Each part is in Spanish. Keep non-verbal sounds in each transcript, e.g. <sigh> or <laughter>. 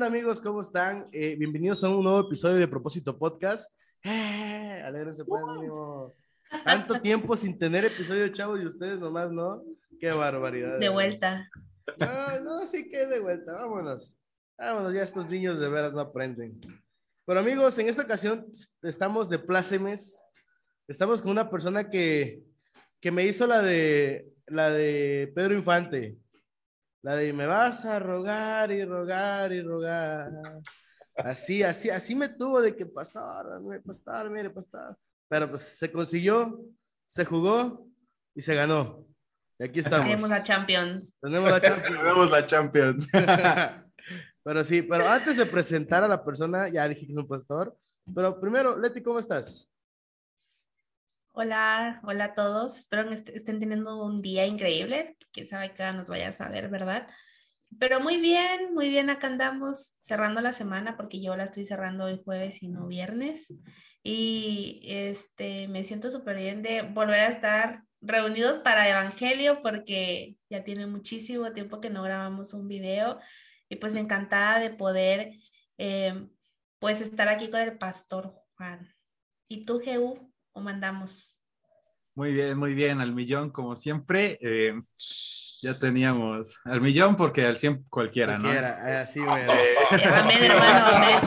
¿qué onda amigos? ¿Cómo están? Eh, bienvenidos a un nuevo episodio de Propósito Podcast. Eh, alégrense pues, mínimo. Tanto tiempo sin tener episodio, chavos, y ustedes nomás, ¿no? Qué barbaridad. De vuelta. No, no, sí que de vuelta. Vámonos. Vámonos, ya estos niños de veras no aprenden. Pero amigos, en esta ocasión estamos de plácemes. Estamos con una persona que, que me hizo la de, la de Pedro Infante. La de me vas a rogar y rogar y rogar. Así, así, así me tuvo de que pastor, mire, pastor, mire, pastor. Pero pues se consiguió, se jugó y se ganó. Y aquí estamos. Tenemos la Champions. Tenemos la Champions. <laughs> Tenemos la Champions. <laughs> pero sí, pero antes de presentar a la persona, ya dije que es un pastor. Pero primero, Leti, ¿cómo estás? Hola, hola a todos. Espero que est- estén teniendo un día increíble. Quién sabe hora nos vaya a saber, ¿verdad? Pero muy bien, muy bien. Acá andamos cerrando la semana porque yo la estoy cerrando hoy jueves y no viernes. Y este, me siento súper bien de volver a estar reunidos para Evangelio porque ya tiene muchísimo tiempo que no grabamos un video y pues encantada de poder eh, pues estar aquí con el pastor Juan. ¿Y tú, Jehu? ¿Cómo andamos? Muy bien, muy bien, al millón como siempre. eh, ya teníamos al millón porque al 100 cualquiera, ¿no? Cualquiera, así, mero. Eh, Amén, hermano, amén.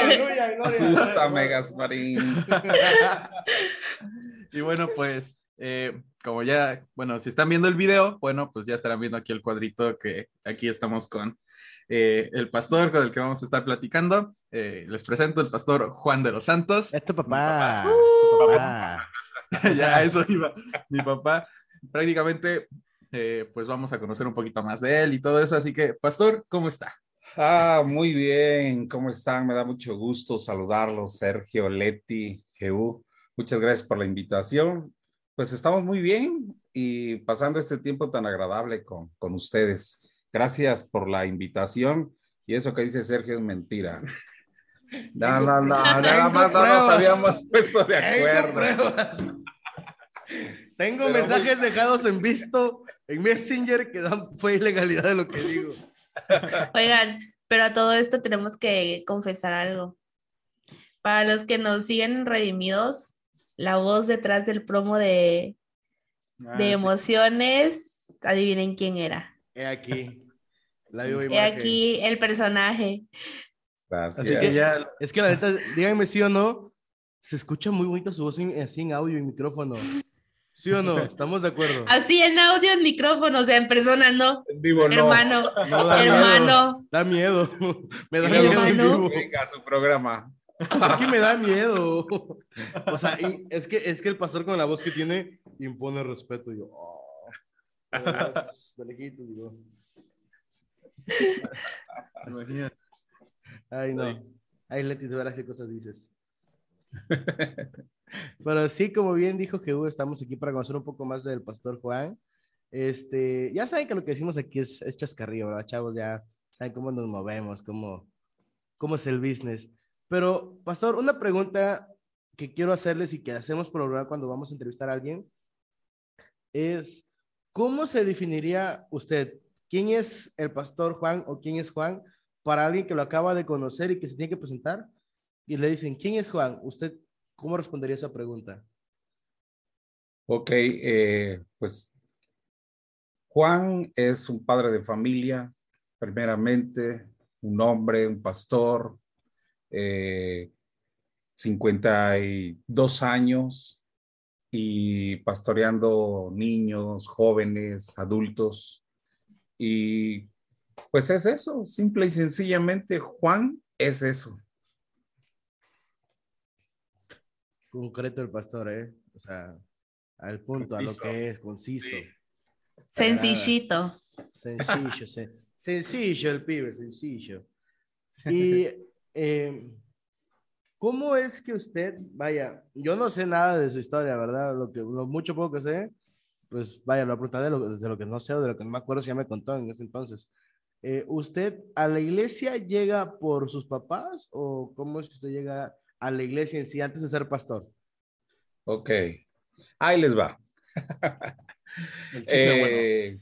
Aleluya, gloria. Asústame, Gasparín. <laughs> Y bueno, pues eh, como ya, bueno, si están viendo el video, bueno, pues ya estarán viendo aquí el cuadrito que aquí estamos con eh, el pastor con el que vamos a estar platicando. Eh, les presento el pastor Juan de los Santos. Es tu papá. Uh. tu papá. <laughs> ya a eso iba mi papá. Prácticamente, eh, pues vamos a conocer un poquito más de él y todo eso. Así que, pastor, ¿cómo está? Ah, muy bien. ¿Cómo están? Me da mucho gusto saludarlos, Sergio, Leti, Jehu. Muchas gracias por la invitación. Pues estamos muy bien y pasando este tiempo tan agradable con, con ustedes. Gracias por la invitación. Y eso que dice Sergio es mentira. <laughs> No, no, no, nada más no nos habíamos puesto de acuerdo. Tengo Pero mensajes dejados en visto en Messenger que dan fue ilegalidad de lo que digo. <laughs> Oigan, pero a todo esto tenemos que confesar algo. Para los que nos siguen en Redimidos, la voz detrás del promo de, Ah, de sí. emociones, adivinen quién era. He aquí. La viva He imagen. aquí el personaje. Gracias. Así que ya, es que la neta, díganme sí o no, se escucha muy bonita su voz en- así en audio y micrófono. ¿Sí o no? ¿Estamos de acuerdo? <laughs> Así en audio, en micrófono, o sea, en persona, no. En vivo no. Hermano, No, da miedo. hermano. Da miedo. <laughs> Me da Hermano. miedo en vivo. Venga, su programa. Es que me da miedo. <laughs> O sea, es que, es que el pastor con la voz que tiene impone respeto. Y yo, oh, de lejitos, digo. <laughs> Imagínate. Ay, no. Ay, Leti, de veras qué cosas dices. <laughs> Pero sí, como bien dijo Jesús, estamos aquí para conocer un poco más del pastor Juan. Este, ya saben que lo que decimos aquí es, es chascarrillo, ¿verdad, chavos? Ya saben cómo nos movemos, cómo, cómo es el business. Pero, pastor, una pregunta que quiero hacerles y que hacemos por lo cuando vamos a entrevistar a alguien es, ¿cómo se definiría usted? ¿Quién es el pastor Juan o quién es Juan para alguien que lo acaba de conocer y que se tiene que presentar? Y le dicen, ¿quién es Juan? ¿Usted cómo respondería esa pregunta? Ok, eh, pues Juan es un padre de familia, primeramente, un hombre, un pastor, eh, 52 años y pastoreando niños, jóvenes, adultos. Y pues es eso, simple y sencillamente, Juan es eso. Concreto el pastor, ¿eh? O sea, al punto, a lo que es, conciso. Sí. Sencillito. Sencillo, sen- sencillo el pibe, sencillo. Y, <laughs> eh, ¿cómo es que usted, vaya, yo no sé nada de su historia, ¿verdad? Lo, que, lo mucho poco que sé, pues vaya, lo preguntaré de lo, de lo que no sé o de lo que no me acuerdo si ya me contó en ese entonces. Eh, ¿Usted a la iglesia llega por sus papás o cómo es que usted llega a la iglesia en sí antes de ser pastor? Ok, ahí les va. <laughs> Bueno. Eh,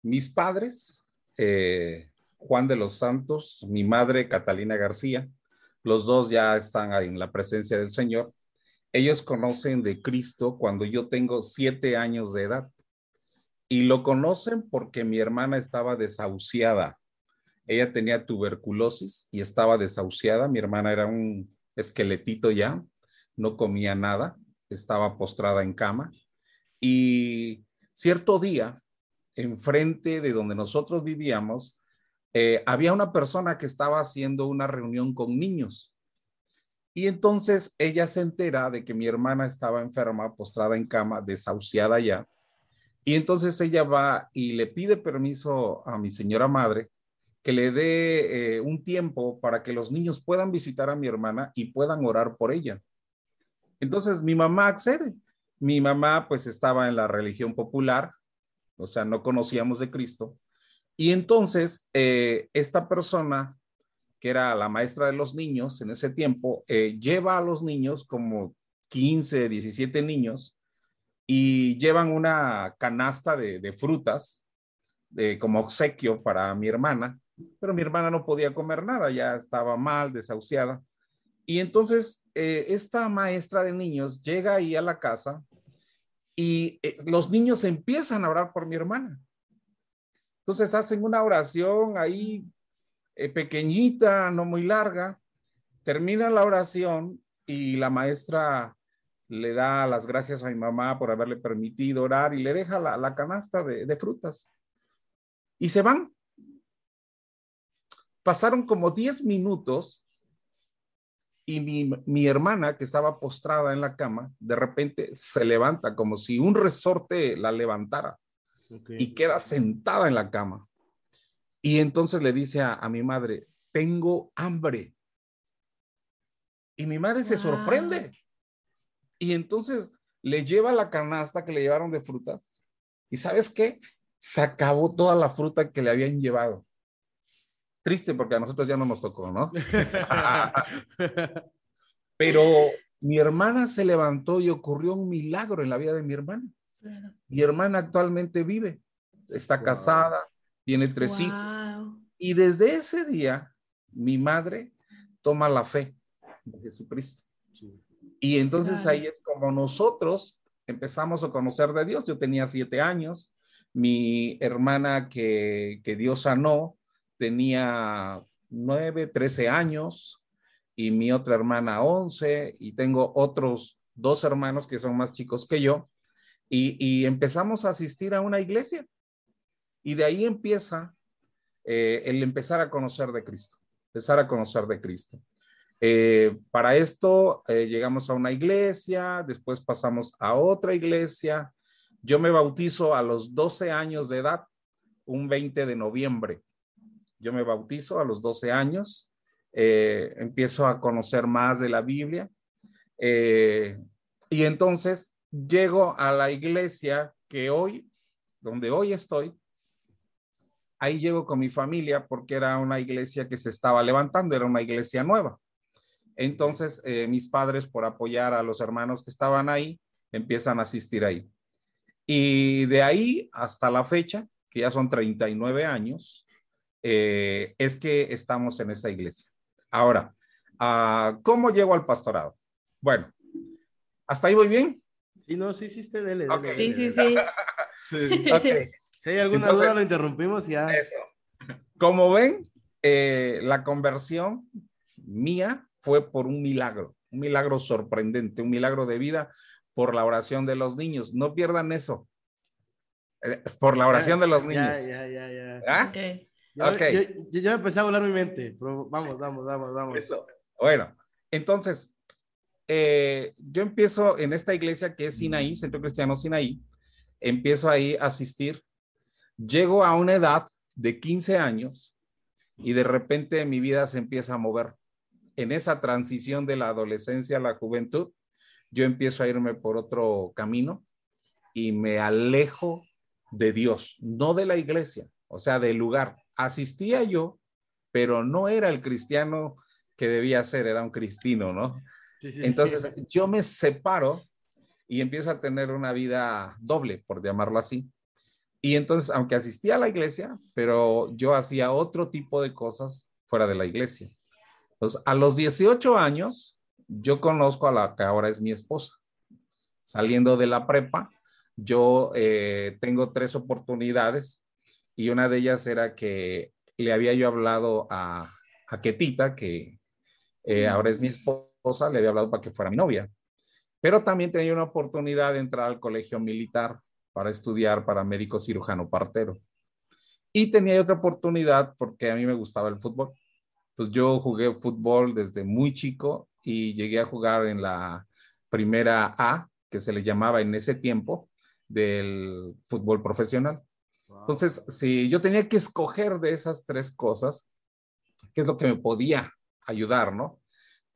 mis padres, eh, Juan de los Santos, mi madre Catalina García. Los dos ya están en la presencia del Señor. Ellos conocen de Cristo cuando yo tengo siete años de edad. Y lo conocen porque mi hermana estaba desahuciada. Ella tenía tuberculosis y estaba desahuciada. Mi hermana era un esqueletito ya, no comía nada, estaba postrada en cama. Y cierto día, enfrente de donde nosotros vivíamos, eh, había una persona que estaba haciendo una reunión con niños. Y entonces ella se entera de que mi hermana estaba enferma, postrada en cama, desahuciada ya. Y entonces ella va y le pide permiso a mi señora madre que le dé eh, un tiempo para que los niños puedan visitar a mi hermana y puedan orar por ella. Entonces mi mamá accede. Mi mamá pues estaba en la religión popular, o sea, no conocíamos de Cristo. Y entonces eh, esta persona, que era la maestra de los niños en ese tiempo, eh, lleva a los niños como 15, 17 niños y llevan una canasta de, frutas de, como obsequio para mi hermana, pero mi hermana no podía comer nada, ya estaba mal, desahuciada. Y entonces eh, esta maestra de niños llega ahí a la casa y los niños empiezan a orar por mi hermana. Entonces hacen una oración ahí eh, pequeñita, no muy larga. Termina la oración y la maestra le da las gracias a mi mamá por haberle permitido orar y le deja la, canasta de, de frutas. Y se van. Pasaron como 10 minutos y mi, hermana que estaba postrada en la cama, de repente se levanta como si un resorte la levantara y queda sentada en la cama. Y entonces le dice a, mi madre, tengo hambre. Y mi madre se sorprende. Y entonces le lleva la canasta que le llevaron de frutas. ¿Y sabes qué? Se acabó toda la fruta que le habían llevado. Triste porque a nosotros ya no nos tocó, ¿no? <laughs> Pero mi hermana se levantó y ocurrió un milagro en la vida de mi hermana. Mi hermana actualmente vive, está casada, tiene tres hijos. Y desde ese día, mi madre toma la fe de Jesucristo. Y entonces ahí es como nosotros empezamos a conocer de Dios. Yo tenía siete años, mi hermana que, que Dios sanó, tenía nueve, trece años y mi otra hermana once y tengo otros dos hermanos que son más chicos que yo y, empezamos a asistir a una iglesia y de ahí empieza eh, el empezar a conocer de Cristo, empezar a conocer de Cristo. Eh, para esto eh, llegamos a una iglesia, después pasamos a otra iglesia. Yo me bautizo a los 12 años de edad, un 20 de noviembre. Yo me bautizo a los 12 años, empiezo a conocer más de la Biblia y entonces llego a la iglesia que hoy, donde hoy estoy, ahí llego con mi familia porque era una iglesia que se estaba levantando, era una iglesia nueva. Entonces, eh, mis padres, por apoyar a los hermanos que estaban ahí, empiezan a asistir ahí. Y de ahí hasta la fecha, que ya son 39 años, eh, es que estamos en esa iglesia. Ahora, ah, ¿cómo llego al pastorado? Bueno, ¿hasta ahí voy bien? Sí, no, sí, sí, usted dele. Sí, sí, <laughs> sí. Si hay alguna duda, lo interrumpimos ya. Como ven, eh, la conversión mía fue por un milagro, un milagro sorprendente, un milagro de vida por la oración de los niños. No pierdan eso. Eh, por la oración de los niños. Ya, ya, ya, ya. ¿Ah? Yo, okay. yo, empecé a volar mi mente, pero vamos, vamos, vamos, vamos. Eso. Bueno, entonces, eh, yo empiezo en esta iglesia que es Sinaí, Centro Cristiano Sinaí, empiezo ahí a asistir, llego a una edad de 15 años y de repente mi vida se empieza a mover. En esa transición de la adolescencia a la juventud, yo empiezo a irme por otro camino y me alejo de Dios, no de la iglesia, o sea, del lugar asistía yo, pero no era el cristiano que debía ser, era un cristino, ¿no? Entonces yo me separo y empiezo a tener una vida doble, por llamarlo así. Y entonces, aunque asistía a la iglesia, pero yo hacía otro tipo de cosas fuera de la iglesia. Entonces, a los 18 años, yo conozco a la que ahora es mi esposa. Saliendo de la prepa, yo eh, tengo tres oportunidades y una de ellas era que le había yo hablado a, a Ketita, que eh, ahora es mi esposa, le había hablado para que fuera mi novia. Pero también tenía una oportunidad de entrar al colegio militar para estudiar para médico cirujano partero. Y tenía otra oportunidad porque a mí me gustaba el fútbol. Entonces yo jugué fútbol desde muy chico y llegué a jugar en la primera A, que se le llamaba en ese tiempo, del fútbol profesional. Entonces, si yo tenía que escoger de esas tres cosas, ¿qué es lo que me podía ayudar, no?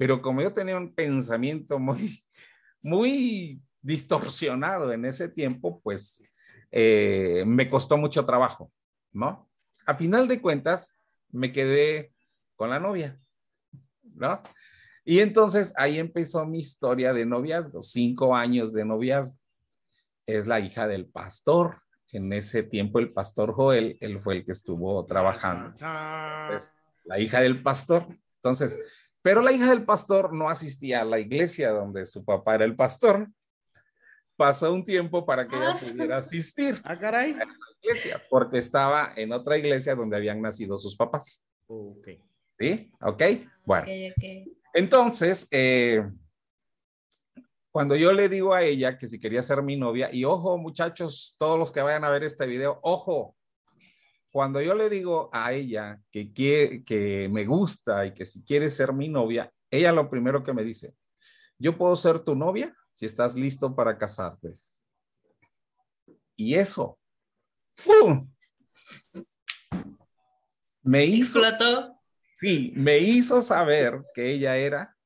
Pero como yo tenía un pensamiento muy, <laughs> muy distorsionado en ese tiempo, pues eh, me costó mucho trabajo, ¿no? A final de cuentas, me quedé con la novia, ¿no? Y entonces ahí empezó mi historia de noviazgo, cinco años de noviazgo. Es la hija del pastor. En ese tiempo el pastor Joel, él fue el que estuvo trabajando. Es la hija del pastor. Entonces, pero la hija del pastor no asistía a la iglesia donde su papá era el pastor. Pasó un tiempo para que ella Ah, pudiera asistir Ah, caray. a la iglesia, porque estaba en otra iglesia donde habían nacido sus papás. Ok. ¿Sí? ¿Ok? Bueno. Ok, ok. Entonces, eh, cuando yo le digo a ella que si quería ser mi novia, y ojo muchachos, todos los que vayan a ver este video, ojo, cuando yo le digo a ella que, quiere, que me gusta y que si quiere ser mi novia, ella lo primero que me dice, yo puedo ser tu novia si estás listo para casarte. Y eso, ¡fum! Me hizo Explotó. Sí, me hizo saber que ella era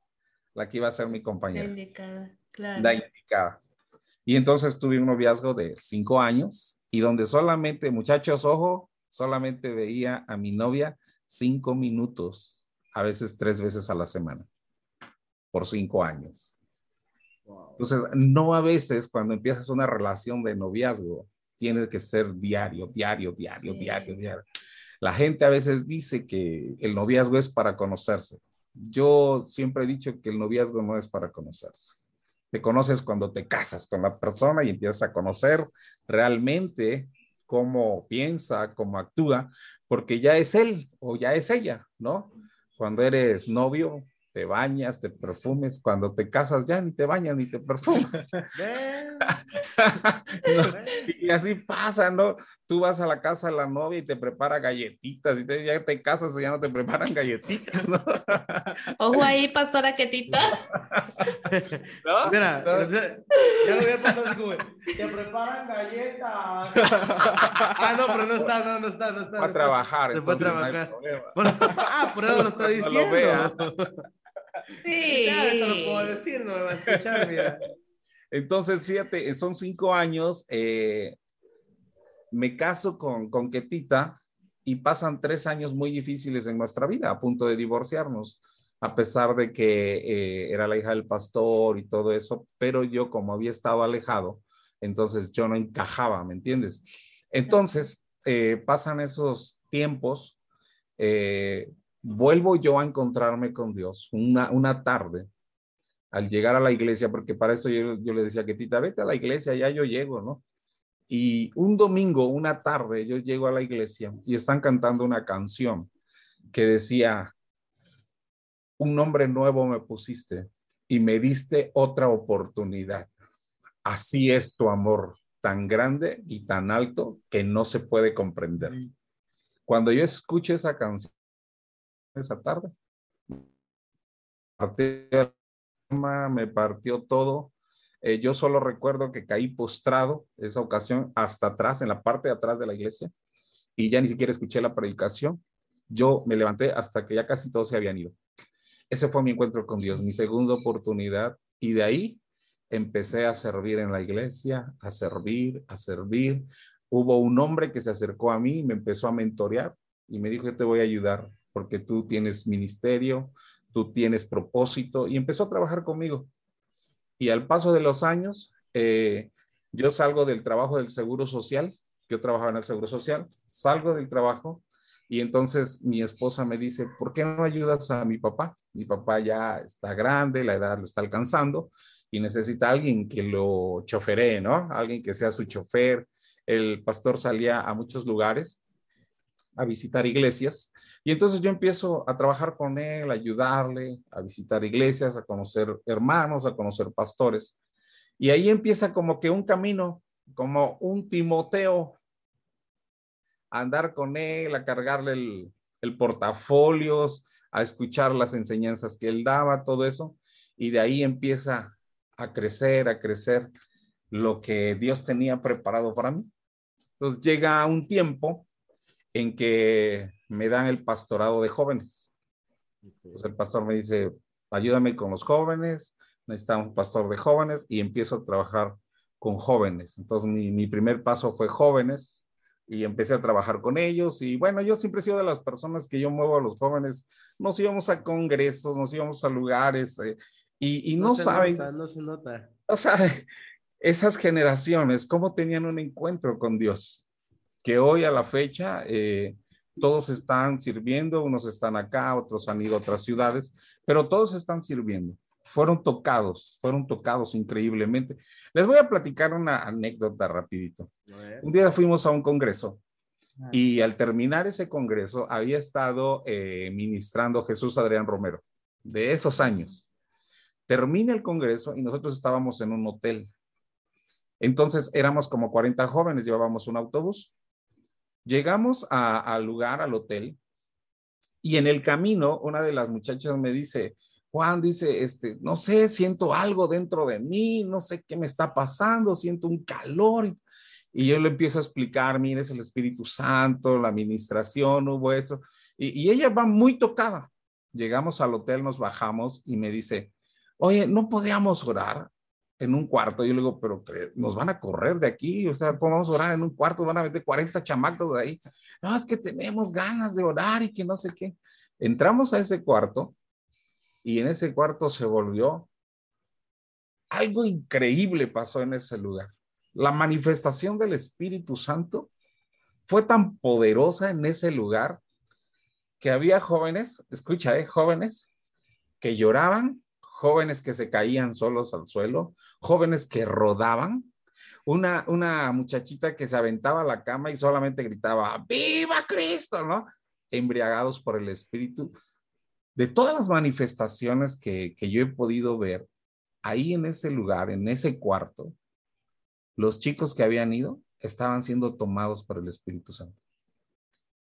la que iba a ser mi La compañera, indicada. Claro. la indicada. Y entonces tuve un noviazgo de cinco años y donde solamente, muchachos, ojo, solamente veía a mi novia cinco minutos, a veces tres veces a la semana, por cinco años. Entonces, no a veces cuando empiezas una relación de noviazgo, tiene que ser diario, diario, diario, Sí. diario, diario. La gente a veces dice que el noviazgo es para conocerse. Yo siempre he dicho que el noviazgo no es para conocerse. Te conoces cuando te casas con la persona y empiezas a conocer realmente cómo piensa, cómo actúa, porque ya es él o ya es ella, ¿no? Cuando eres novio, te bañas, te perfumes, cuando te casas ya ni te bañas ni te perfumas. <laughs> <laughs> No, y así pasa, ¿no? Tú vas a la casa de la novia y te prepara galletitas y te, ya te casas y ya no te preparan galletitas, ¿no? Ojo ahí, pastora Ketita. <laughs> ¿No? Mira, No. ya lo había pasado así como, te preparan galletas. ah, no, pero no está, no, no está, no está. Fue a trabajar. Se fue a entonces no hay trabajar. Bueno, ah, por eso lo está <laughs> No lo diciendo. vea. Sí. Ya, te lo puedo decir, no me va a escuchar, mira. Entonces, fíjate, son cinco años, eh, me caso con, con Ketita y pasan tres años muy difíciles en nuestra vida, a punto de divorciarnos, a pesar de que eh, era la hija del pastor y todo eso, pero yo como había estado alejado, entonces yo no encajaba, ¿me entiendes? Entonces, eh, pasan esos tiempos, eh, vuelvo yo a encontrarme con Dios una, una tarde al llegar a la iglesia, porque para eso yo, yo le decía que Tita, vete a la iglesia, ya yo llego, ¿no? Y un domingo, una tarde, yo llego a la iglesia y están cantando una canción que decía, un nombre nuevo me pusiste y me diste otra oportunidad. Así es tu amor, tan grande y tan alto que no se puede comprender. Cuando yo escuché esa canción esa tarde, me partió todo. Eh, yo solo recuerdo que caí postrado esa ocasión hasta atrás, en la parte de atrás de la iglesia, y ya ni siquiera escuché la predicación. Yo me levanté hasta que ya casi todos se habían ido. Ese fue mi encuentro con Dios, mi segunda oportunidad, y de ahí empecé a servir en la iglesia, a servir, a servir. Hubo un hombre que se acercó a mí me empezó a mentorear y me dijo, yo te voy a ayudar porque tú tienes ministerio, tú tienes propósito y empezó a trabajar conmigo. Y al paso de los años, eh, yo salgo del trabajo del Seguro Social, yo trabajaba en el Seguro Social, salgo del trabajo y entonces mi esposa me dice, ¿por qué no ayudas a mi papá? Mi papá ya está grande, la edad lo está alcanzando y necesita alguien que lo choferee, ¿no? Alguien que sea su chofer. El pastor salía a muchos lugares a visitar iglesias y entonces yo empiezo a trabajar con él, a ayudarle, a visitar iglesias, a conocer hermanos, a conocer pastores. Y ahí empieza como que un camino, como un Timoteo, a andar con él, a cargarle el, el portafolios, a escuchar las enseñanzas que él daba, todo eso. Y de ahí empieza a crecer, a crecer lo que Dios tenía preparado para mí. Entonces llega un tiempo en que me dan el pastorado de jóvenes. Entonces el pastor me dice, ayúdame con los jóvenes, necesitamos un pastor de jóvenes y empiezo a trabajar con jóvenes. Entonces mi, mi, primer paso fue jóvenes y empecé a trabajar con ellos y bueno, yo siempre he sido de las personas que yo muevo a los jóvenes, nos íbamos a congresos, nos íbamos a lugares eh, y, y, no, no saben, nota, no se nota. O sea, <laughs> esas generaciones, ¿cómo tenían un encuentro con Dios? Que hoy a la fecha eh, todos están sirviendo, unos están acá, otros han ido a otras ciudades, pero todos están sirviendo fueron tocados, fueron tocados increíblemente. Les voy a platicar una anécdota rapidito. Un día fuimos a un congreso y al terminar ese congreso había estado eh, ministrando Jesús Adrián Romero, de esos años. Termina el congreso y nosotros estábamos en un hotel. Entonces éramos como 40 jóvenes, llevábamos un autobús. Llegamos al lugar, al hotel, y en el camino una de las muchachas me dice, Juan dice, este, no sé, siento algo dentro de mí, no sé qué me está pasando, siento un calor. Y yo le empiezo a explicar, mire, es el Espíritu Santo, la administración, hubo esto. Y ella va muy tocada. Llegamos al hotel, nos bajamos y me dice, oye, ¿no podíamos orar en un cuarto? Yo le digo, pero nos van a correr de aquí, o sea, ¿cómo vamos a orar en un cuarto? Van a meter 40 chamacos de ahí. No, es que tenemos ganas de orar y que no sé qué. Entramos a ese cuarto y en ese cuarto se volvió algo increíble pasó en ese lugar. La manifestación del Espíritu Santo fue tan poderosa en ese lugar que había jóvenes, escucha, ¿eh? jóvenes que lloraban, jóvenes que se caían solos al suelo, jóvenes que rodaban, una, una muchachita que se aventaba a la cama y solamente gritaba, ¡Viva Cristo! ¿no? Embriagados por el Espíritu de todas las manifestaciones que, que, yo he podido ver ahí en ese lugar, en ese cuarto, los chicos que habían ido estaban siendo tomados por el Espíritu Santo.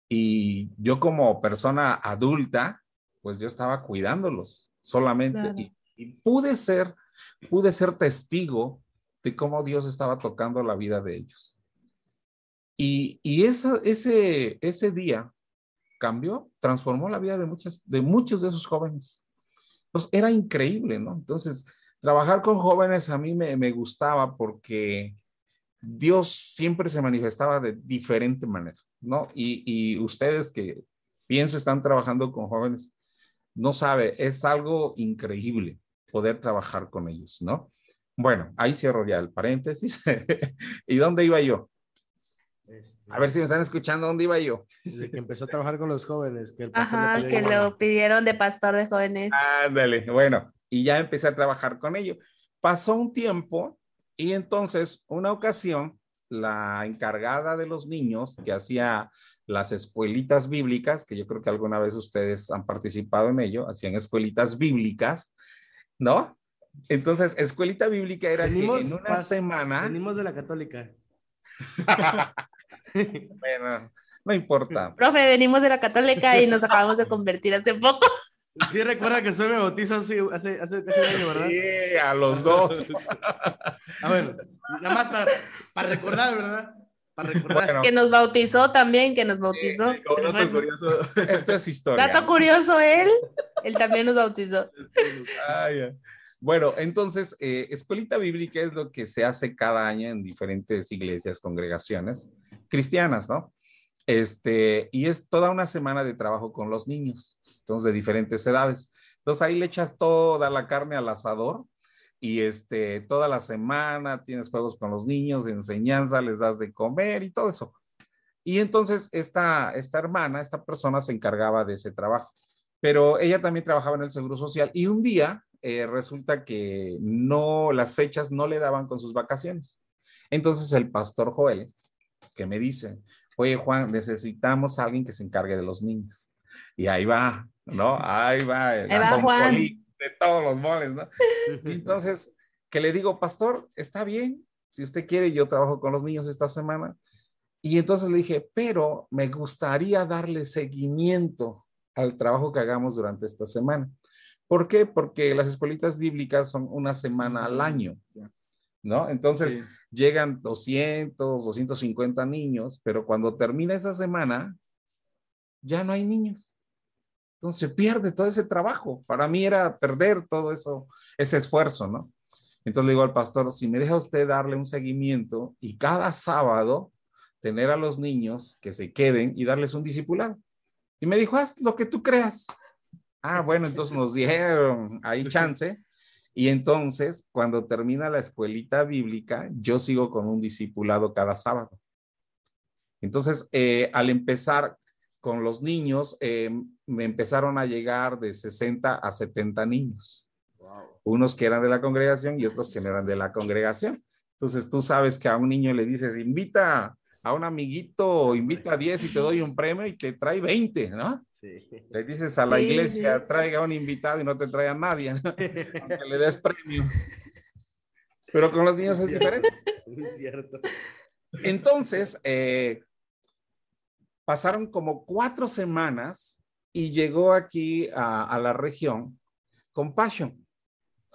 Y yo como persona adulta, pues yo estaba cuidándolos solamente claro. y, pude ser, pude ser testigo de cómo Dios estaba tocando la vida de ellos. Y, y esa, ese, ese día cambió, transformó la vida de, muchas, de muchos de esos jóvenes. Entonces, era increíble, ¿no? Entonces, trabajar con jóvenes a mí me, me gustaba porque Dios siempre se manifestaba de diferente manera, ¿no? Y, y ustedes que pienso están trabajando con jóvenes, no sabe, es algo increíble poder trabajar con ellos, ¿no? Bueno, ahí cierro ya el paréntesis. <laughs> ¿Y dónde iba yo? Este, A ver si me están escuchando, ¿dónde iba yo? Desde que empezó a trabajar con los jóvenes. Que el Ajá, le que lo pidieron de pastor de jóvenes. Ándale, bueno, y ya empecé a trabajar con ellos. Pasó un tiempo y entonces, una ocasión, la encargada de los niños que hacía las escuelitas bíblicas, que yo creo que alguna vez ustedes han participado en ello, hacían escuelitas bíblicas, ¿no? Entonces, escuelita bíblica era venimos, que en una semana... Venimos de la católica. <laughs> bueno, no importa. Profe, venimos de la católica y nos acabamos de convertir hace poco. <laughs> Sí, recuerda que soy me bautizo hace, hace, hace casi un año, ¿verdad? Sí, a los dos. <laughs> ah, bueno, nada más para, para recordar, ¿verdad? Para recordar. Bueno. Que nos bautizó también, que nos bautizó. Dato bueno. curioso. Esto es historia. Dato curioso, él, él también nos bautizó. <laughs> Ah, yeah. Bueno, entonces, eh, escuelita bíblica es lo que se hace cada año en diferentes iglesias, congregaciones cristianas, ¿no? Este, y es toda una semana de trabajo con los niños, entonces de diferentes edades. Entonces ahí le echas toda la carne al asador y este, toda la semana tienes juegos con los niños, enseñanza, les das de comer y todo eso. Y entonces esta, esta hermana, esta persona se encargaba de ese trabajo, pero ella también trabajaba en el Seguro Social y un día eh, resulta que no, las fechas no le daban con sus vacaciones. Entonces el pastor Joel, que me dice, oye Juan, necesitamos a alguien que se encargue de los niños. Y ahí va, ¿no? Ahí va. Ahí va Juan. De todos los moles, ¿no? <laughs> Entonces, que le digo, pastor, está bien, si usted quiere, yo trabajo con los niños esta semana. Y entonces le dije, pero me gustaría darle seguimiento al trabajo que hagamos durante esta semana. ¿Por qué? Porque las escuelitas bíblicas son una semana al año, ¿no? Entonces llegan 200, 250 niños, pero cuando termina esa semana, ya no hay niños. Entonces pierde todo ese trabajo. Para mí era perder todo eso, ese esfuerzo, ¿no? Entonces le digo al pastor, si me deja usted darle un seguimiento y cada sábado tener a los niños que se queden y darles un discipulado. Y me dijo, haz lo que tú creas. Ah, bueno, entonces nos dijeron, hay chance. Y entonces, cuando termina la escuelita bíblica, yo sigo con un discipulado cada sábado. Entonces, eh, al empezar con los niños, eh, me empezaron a llegar de 60 a 70 niños. Unos que eran de la congregación y otros que no eran de la congregación. Entonces, tú sabes que a un niño le dices, invita a un amiguito, invita a 10 y te doy un premio y te trae 20, ¿no? Le dices a la iglesia, traiga un invitado y no te trae a nadie, ¿no? <laughs> aunque le des premio. Pero con los niños es diferente. Es cierto. Entonces, eh, pasaron como cuatro semanas y llegó aquí a, a la región Compassion.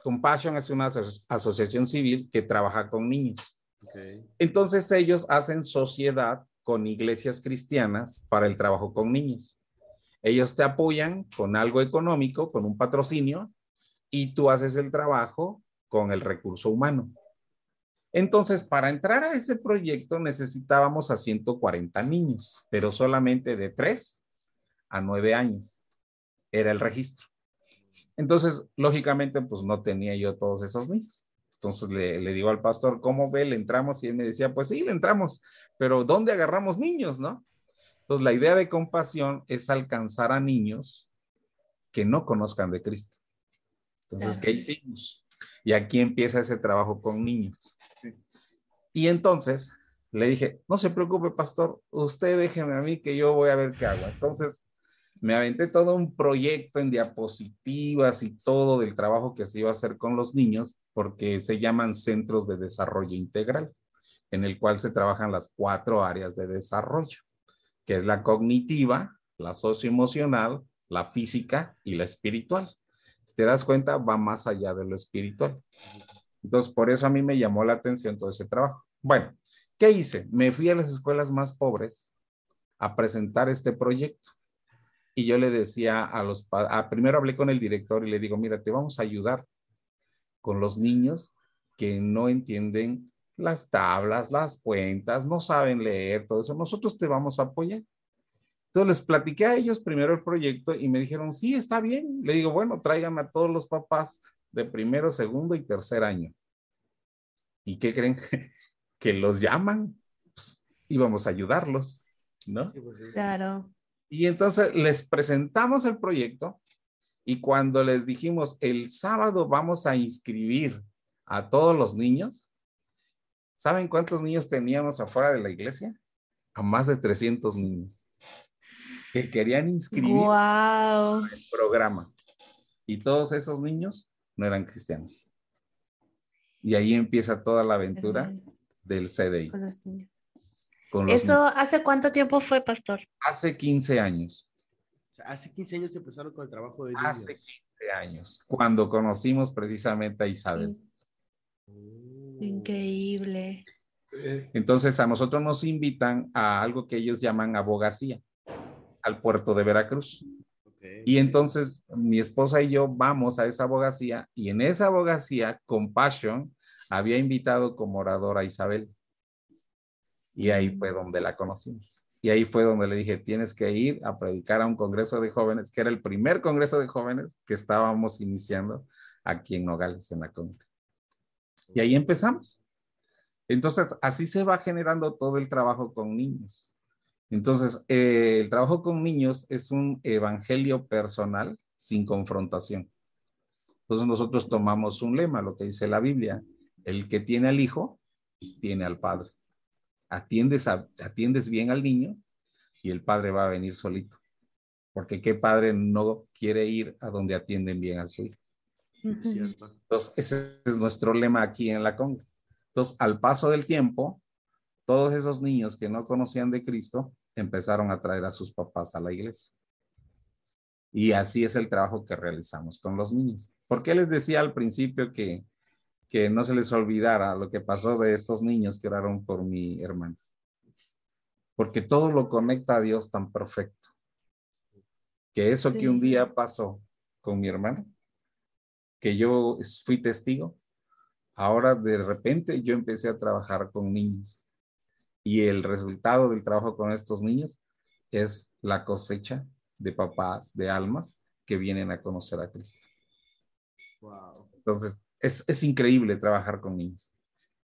Compassion es una asociación civil que trabaja con niños. Okay. Entonces ellos hacen sociedad con iglesias cristianas para el trabajo con niños. Ellos te apoyan con algo económico, con un patrocinio, y tú haces el trabajo con el recurso humano. Entonces, para entrar a ese proyecto necesitábamos a 140 niños, pero solamente de 3 a 9 años. Era el registro. Entonces, lógicamente, pues no tenía yo todos esos niños. Entonces le, le, digo al pastor, ¿cómo ve? ¿Le entramos? Y él me decía, pues sí, le entramos, pero ¿dónde agarramos niños, no? Entonces, la idea de compasión es alcanzar a niños que no conozcan de Cristo. Entonces, ¿qué hicimos? Y aquí empieza ese trabajo con niños. Y entonces le dije, no se preocupe, pastor, usted déjeme a mí que yo voy a ver qué hago. Entonces, me aventé todo un proyecto en diapositivas y todo del trabajo que se iba a hacer con los niños, porque se llaman centros de desarrollo integral, en el cual se trabajan las cuatro áreas de desarrollo que es la cognitiva, la socioemocional, la física y la espiritual. Si te das cuenta, va más allá de lo espiritual. Entonces, por eso a mí me llamó la atención todo ese trabajo. Bueno, ¿qué hice? Me fui a las escuelas más pobres a presentar este proyecto. Y yo le decía a los padres, primero hablé con el director y le digo, mira, te vamos a ayudar con los niños que no entienden las tablas, las cuentas, no saben leer, todo eso, nosotros te vamos a apoyar. Entonces les platiqué a ellos primero el proyecto y me dijeron, sí, está bien. Le digo, bueno, tráigame a todos los papás de primero, segundo y tercer año. ¿Y qué creen? <laughs> que los llaman, pues íbamos a ayudarlos, ¿no? Pues claro. Y entonces les presentamos el proyecto y cuando les dijimos, el sábado vamos a inscribir a todos los niños, ¿Saben cuántos niños teníamos afuera de la iglesia? A más de 300 niños que querían inscribir wow. el programa. Y todos esos niños no eran cristianos. Y ahí empieza toda la aventura del CDI. Con los niños. Con los ¿Eso niños. hace cuánto tiempo fue, pastor? Hace 15 años. Hace 15 años empezaron con el trabajo de niños. Hace 15 años, cuando conocimos precisamente a Isabel. Sí. Increíble. Entonces a nosotros nos invitan a algo que ellos llaman abogacía, al puerto de Veracruz. Okay. Y entonces mi esposa y yo vamos a esa abogacía y en esa abogacía Compassion había invitado como oradora a Isabel. Y ahí fue donde la conocimos. Y ahí fue donde le dije, tienes que ir a predicar a un congreso de jóvenes, que era el primer congreso de jóvenes que estábamos iniciando aquí en Nogales, en la Conca. Y ahí empezamos. Entonces, así se va generando todo el trabajo con niños. Entonces, eh, el trabajo con niños es un evangelio personal sin confrontación. Entonces nosotros tomamos un lema, lo que dice la Biblia, el que tiene al hijo, tiene al padre. Atiendes, atiendes bien al niño y el padre va a venir solito. Porque qué padre no quiere ir a donde atienden bien a su hijo. Entonces, ese es nuestro lema aquí en la Conga. Entonces, al paso del tiempo, todos esos niños que no conocían de Cristo empezaron a traer a sus papás a la iglesia. Y así es el trabajo que realizamos con los niños. ¿Por qué les decía al principio que, que no se les olvidara lo que pasó de estos niños que oraron por mi hermano? Porque todo lo conecta a Dios tan perfecto. Que eso que un día pasó con mi hermano, que yo fui testigo, ahora de repente yo empecé a trabajar con niños. Y el resultado del trabajo con estos niños es la cosecha de papás, de almas que vienen a conocer a Cristo. Entonces, es, increíble trabajar con niños.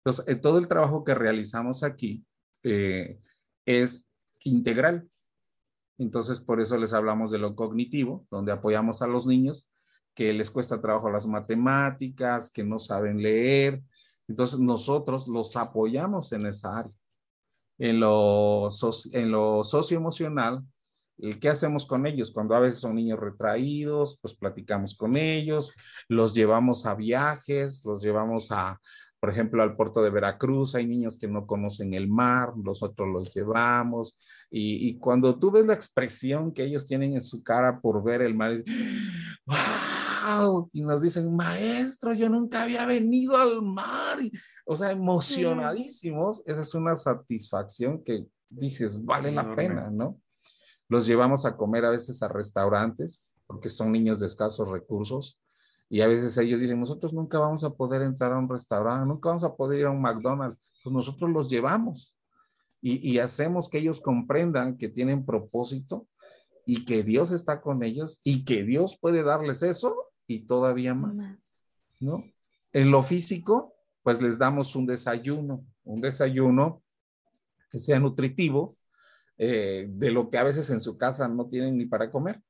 Entonces, eh, todo el trabajo que realizamos aquí eh, es integral. Entonces, por eso les hablamos de lo cognitivo, donde apoyamos a los niños que les cuesta trabajo las matemáticas, que no saben leer. Entonces, nosotros los apoyamos en esa área. En lo, en lo socioemocional, ¿Qué hacemos con ellos? Cuando a veces son niños retraídos, pues platicamos con ellos, los llevamos a viajes, los llevamos a, por ejemplo, al puerto de Veracruz, hay niños que no conocen el mar, nosotros los llevamos, y, cuando tú ves la expresión que ellos tienen en su cara por ver el mar, ¡wow! Y nos dicen, maestro, yo nunca había venido al mar, o sea, emocionadísimos, esa es una satisfacción que dices, vale la pena, ¿no? Los llevamos a comer a veces a restaurantes porque son niños de escasos recursos y a veces ellos dicen, nosotros nunca vamos a poder entrar a un restaurante, nunca vamos a poder ir a un McDonald's. Pues nosotros los llevamos y, y hacemos que ellos comprendan que tienen propósito y que Dios está con ellos y que Dios puede darles eso y todavía más, ¿no? En lo físico, pues les damos un desayuno, un desayuno que sea nutritivo, eh, de lo que a veces en su casa no tienen ni para comer.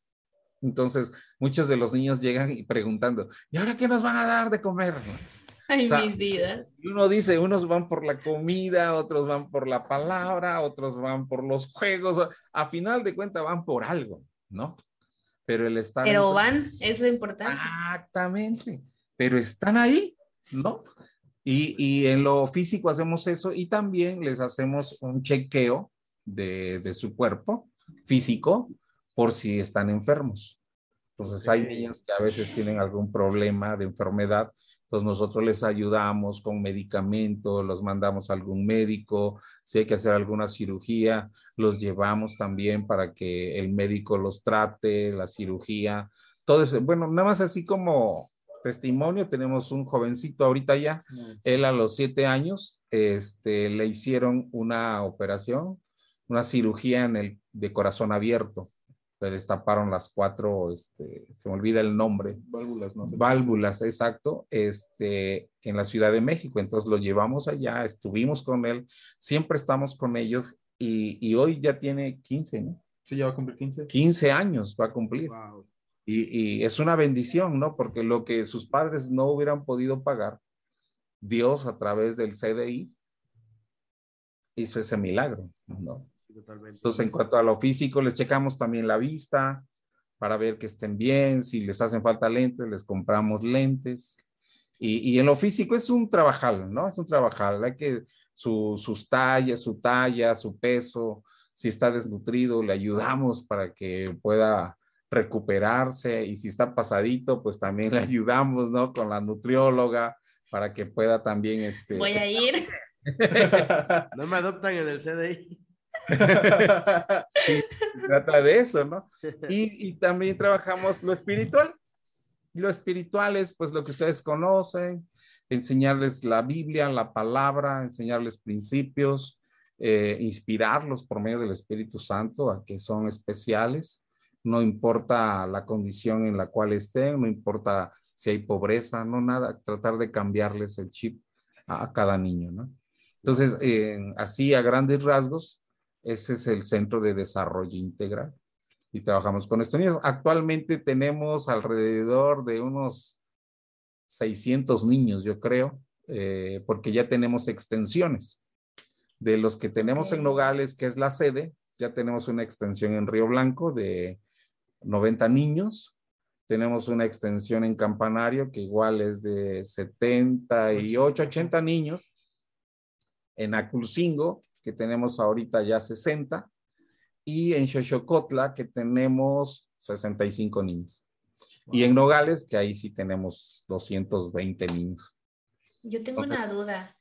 Entonces, muchos de los niños llegan y preguntando, ¿y ahora qué nos van a dar de comer? <laughs> Ay, mi vida. Y uno dice, unos van por la comida, otros van por la palabra, otros van por los juegos. A final de cuentas van por algo, ¿no? Pero el estar... Pero van, es lo importante. Exactamente. Pero están ahí, ¿no? Y, y en lo físico hacemos eso y también les hacemos un chequeo de, su cuerpo físico por si están enfermos. Entonces hay niños que a veces tienen algún problema de enfermedad, entonces nosotros les ayudamos con medicamentos, los mandamos a algún médico, si hay que hacer alguna cirugía, los llevamos también para que el médico los trate, la cirugía, todo eso. Bueno, nada más así como testimonio, tenemos un jovencito ahorita ya, él a los siete años, este, le hicieron una operación una cirugía en el, de corazón abierto. Se destaparon las cuatro, este, se me olvida el nombre. Válvulas, ¿no? Válvulas, exacto, este, en la Ciudad de México. Entonces lo llevamos allá, estuvimos con él, siempre estamos con ellos y, y hoy ya tiene 15, ¿no? Sí, ya va a cumplir 15. 15 años va a cumplir. Y, y, es una bendición, ¿no? Porque lo que sus padres no hubieran podido pagar, Dios a través del CDI hizo ese milagro, ¿no? Entonces, en cuanto a lo físico, les checamos también la vista para ver que estén bien. Si les hacen falta lentes, les compramos lentes. Y, en lo físico es un trabajal, ¿no? Es un trabajal. Hay que sus tallas, su talla, su peso. Si está desnutrido, le ayudamos para que pueda recuperarse. Y si está pasadito, pues también le ayudamos, ¿no? Con la nutrióloga para que pueda también. Este, Voy a ir. <laughs> no me adoptan en el CDI. <laughs> sí, se trata de eso, ¿no? Y, y, también trabajamos lo espiritual. Lo espiritual es pues lo que ustedes conocen, enseñarles la Biblia, la palabra, enseñarles principios, eh, inspirarlos por medio del Espíritu Santo a que son especiales. No importa la condición en la cual estén, no importa si hay pobreza, no nada, tratar de cambiarles el chip a, cada niño, ¿no? Entonces, así a grandes rasgos, Ese es el Centro de Desarrollo Integral y trabajamos con estos niños. Actualmente tenemos alrededor de unos 600 niños, yo creo, eh, porque ya tenemos extensiones. De los que tenemos en Nogales, que es la sede, ya tenemos una extensión en Río Blanco de 90 niños. Tenemos una extensión en Campanario que igual es de 78, 80 niños. En Aculcingo, que tenemos ahorita ya 60. Y en Xochocotla, que tenemos 65 niños. Y en Nogales, que ahí sí tenemos 220 niños. Yo tengo una duda.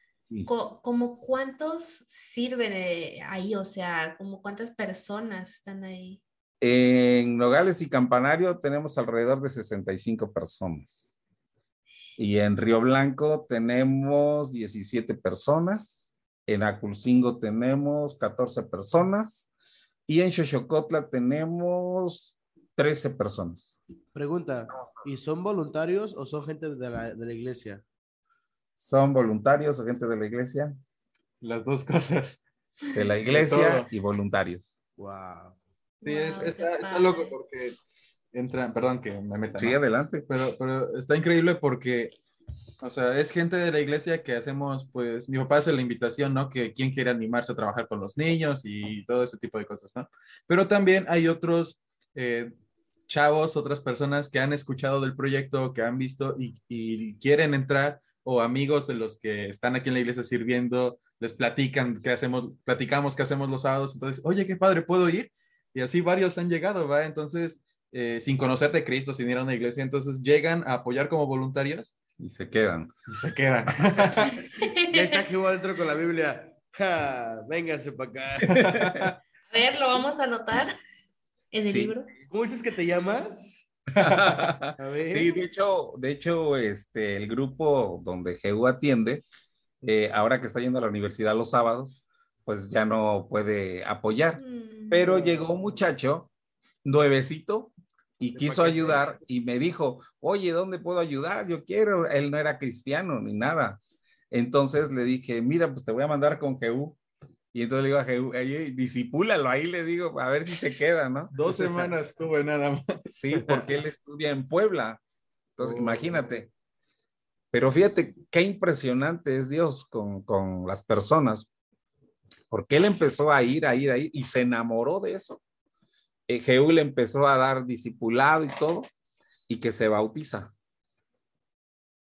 ¿Como cuántos sirven eh, ahí? O sea, ¿como cuántas personas están ahí? En Nogales y Campanario tenemos alrededor de 65 personas. Y en Río Blanco tenemos 17 personas. En Aculcingo tenemos 14 personas. Y en Xochocotla tenemos 13 personas. Pregunta, ¿y son voluntarios o son gente de la, de la iglesia? ¿Son voluntarios o gente de la iglesia? Las dos cosas. De la iglesia y voluntarios. Wow. Sí, es, está, está, loco porque entra, perdón que me meta. Sí, adelante. Pero, pero está increíble porque, o sea, es gente de la iglesia que hacemos, pues, mi papá hace la invitación, ¿no? Que quien quiere animarse a trabajar con los niños y todo ese tipo de cosas, ¿no? Pero también hay otros eh, chavos, otras personas que han escuchado del proyecto, que han visto y, quieren entrar o amigos de los que están aquí en la iglesia sirviendo, les platican qué hacemos, platicamos qué hacemos los sábados, entonces, oye, qué padre, ¿puedo ir? Y así varios han llegado, ¿va? Entonces, eh, sin conocer de Cristo, sin ir a una iglesia, entonces llegan a apoyar como voluntarios. Y se quedan. Y se quedan. <laughs> ya está que adentro con la Biblia. Ja, véngase para acá. A ver, lo vamos a anotar en el Sí. libro. ¿Cómo dices que te llamas? <laughs> A ver. Sí, de hecho, de hecho, este, el grupo donde Jehú atiende, eh, ahora que está yendo a la universidad los sábados, pues ya no puede apoyar. Mm. Pero llegó un muchacho nuevecito y quiso ayudar y me dijo, oye, ¿dónde puedo ayudar? Yo quiero. Él no era cristiano ni nada. Entonces le dije, mira, pues te voy a mandar con Jehú. Y entonces le digo a Jehú, disipúlalo ahí, le digo, a ver si se <laughs> queda, ¿no? Dos <laughs> semanas tuve nada más. Sí, porque él estudia en Puebla. Entonces, Oh. imagínate. Pero fíjate qué impresionante es Dios con, con las personas, porque él empezó a ir, a ir, a ir y se enamoró de eso. Eh, Jehú le empezó a dar discipulado y todo, y que se bautiza.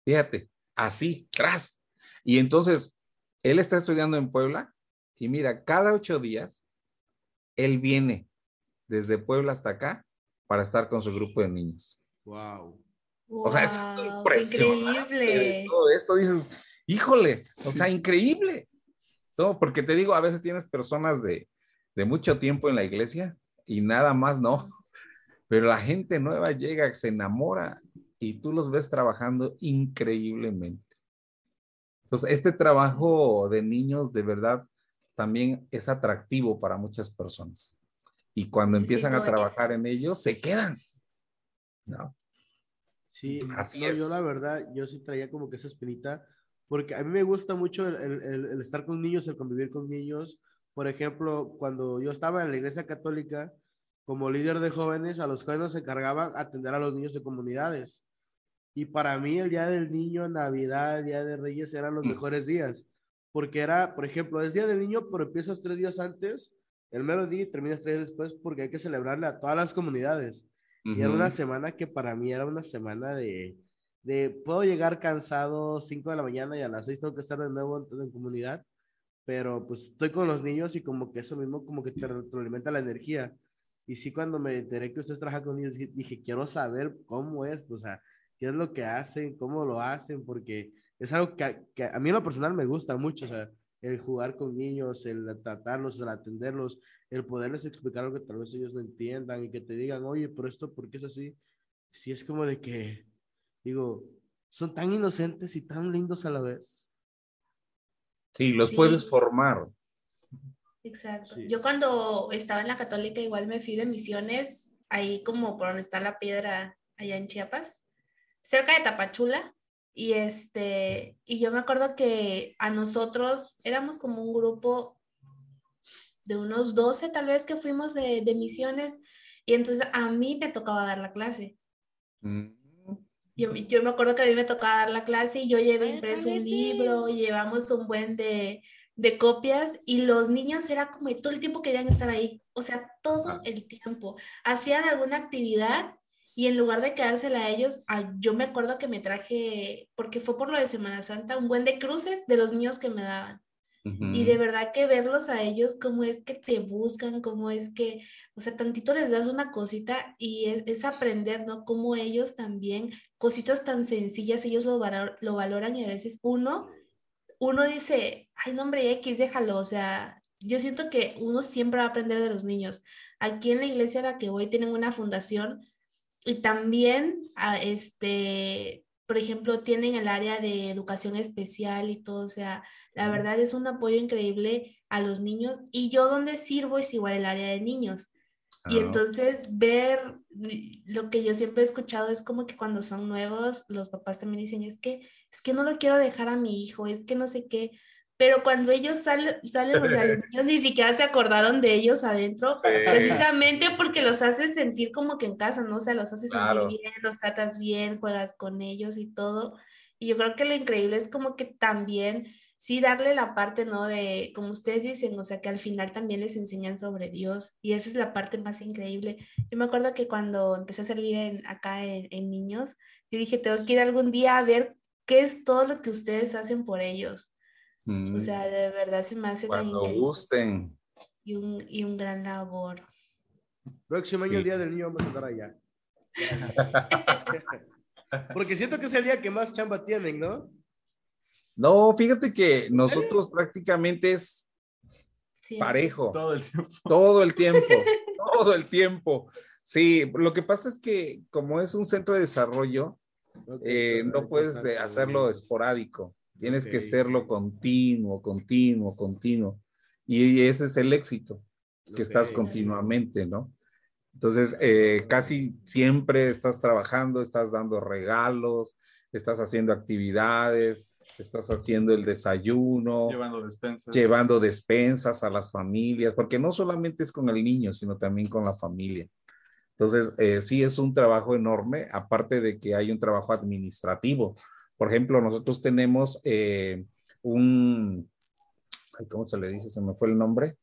Fíjate, así, tras. Y entonces, él está estudiando en Puebla, y mira, cada ocho días, él viene desde Puebla hasta acá para estar con su grupo de niños. Wow. O sea, es increíble. todo esto dices, híjole, o sea, increíble. No, porque te digo, a veces tienes personas de, de mucho tiempo en la iglesia y nada más no. <laughs> Pero la gente nueva llega, se enamora y tú los ves trabajando increíblemente. Entonces, este trabajo de niños de verdad también es atractivo para muchas personas. Y cuando Sí, empiezan no, a trabajar en ello, se quedan. ¿no? Sí, Así no, es. yo la verdad, yo sí traía como que esa espinita, porque a mí me gusta mucho el- el estar con niños, el convivir con niños. Por ejemplo, cuando yo estaba en la iglesia católica, como líder de jóvenes, a los jóvenes se encargaban atender a los niños de comunidades. Y para mí el Día del Niño, Navidad, Día de Reyes eran los Mm. mejores días, porque era, por ejemplo, es Día del Niño, pero empiezas tres días antes, el mero día y terminas tres días después, porque hay que celebrarle a todas las comunidades. Y era una semana que para mí era una semana de, de puedo llegar cansado 5 de la mañana y a las 6 tengo que estar de nuevo en, en comunidad, pero pues estoy con los niños y como que eso mismo como que te retroalimenta la energía. Y sí, cuando me enteré que ustedes trabajan con niños, dije, quiero saber cómo es, pues, o sea, qué es lo que hacen, cómo lo hacen, porque es algo que, que a mí en lo personal me gusta mucho, o sea, el jugar con niños, el tratarlos, el atenderlos, el poderles explicar algo que tal vez ellos no entiendan y que te digan, oye, pero esto, ¿por qué es así? Sí, es como de que, digo, son tan inocentes y tan lindos a la vez. Sí, los Sí. puedes formar. Exacto. Sí. Yo cuando estaba en la católica igual me fui de misiones, ahí como por donde está la piedra, allá en Chiapas, cerca de Tapachula. Y este, y yo me acuerdo que a nosotros éramos como un grupo de unos 12 tal vez que fuimos de, de misiones y entonces a mí me tocaba dar la clase. Mm. Yo, yo, me acuerdo que a mí me tocaba dar la clase y yo llevé impreso un libro, llevamos un buen de, de copias y los niños era como todo el tiempo querían estar ahí, o sea, todo Ah. el tiempo. Hacían alguna actividad y en lugar de quedársela a ellos, ah, yo me acuerdo que me traje, porque fue por lo de Semana Santa, un buen de cruces de los niños que me daban. Y de verdad que verlos a ellos, cómo es que te buscan, cómo es que, o sea, tantito les das una cosita y es, es aprender, ¿no? Cómo ellos también, cositas tan sencillas, ellos lo, valor- lo valoran y a veces uno, uno dice, ay, no, hombre, X, déjalo, o sea, yo siento que uno siempre va a aprender de los niños. Aquí en la iglesia a la que voy tienen una fundación y también, ah, este, por ejemplo, tienen el área de educación especial y todo, o sea, la verdad es un apoyo increíble a los niños y yo donde sirvo es igual el área de niños. Y Ah, entonces ver lo que yo siempre he escuchado es como que cuando son nuevos, los papás también dicen, es que, es que no lo quiero dejar a mi hijo, es que no sé qué. Pero cuando ellos salen, salen, o sea, los <laughs> niños ni siquiera se acordaron de ellos adentro, Sí. precisamente porque los haces sentir como que en casa, ¿no? O sea, los haces Claro. sentir bien, los tratas bien, juegas con ellos y todo. Y yo creo que lo increíble es como que también, sí, darle la parte, ¿no? De, como ustedes dicen, o sea, que al final también les enseñan sobre Dios. Y esa es la parte más increíble. Yo me acuerdo que cuando empecé a servir en- acá en, en niños, yo dije, tengo que ir algún día a ver qué es todo lo que ustedes hacen por ellos. O mm, sea, de verdad se me hace tan cuando increíble gusten. y un, y un gran labor. Próximo año, Sí. el día del niño, vamos a estar allá. <laughs> Porque siento que es el día que más chamba tienen, ¿no? No, fíjate que nosotros prácticamente es Sí. parejo. Todo el tiempo. Todo el tiempo, <laughs> todo el tiempo. Sí, lo que pasa es que como es un centro de desarrollo, eh, no puedes hacerlo esporádico. Tienes que hacerlo continuo, continuo, continuo. Y ese es el éxito, que estás continuamente, ¿no? Entonces, eh, casi siempre estás trabajando, estás dando regalos, estás haciendo actividades, estás haciendo el desayuno, Llevando despensas. llevando despensas a las familias, porque no solamente es con el niño, sino también con la familia. Entonces, eh, sí es un trabajo enorme, aparte de que hay un trabajo administrativo. Por ejemplo, nosotros tenemos eh, un, ¿cómo se le dice? Se me fue el nombre.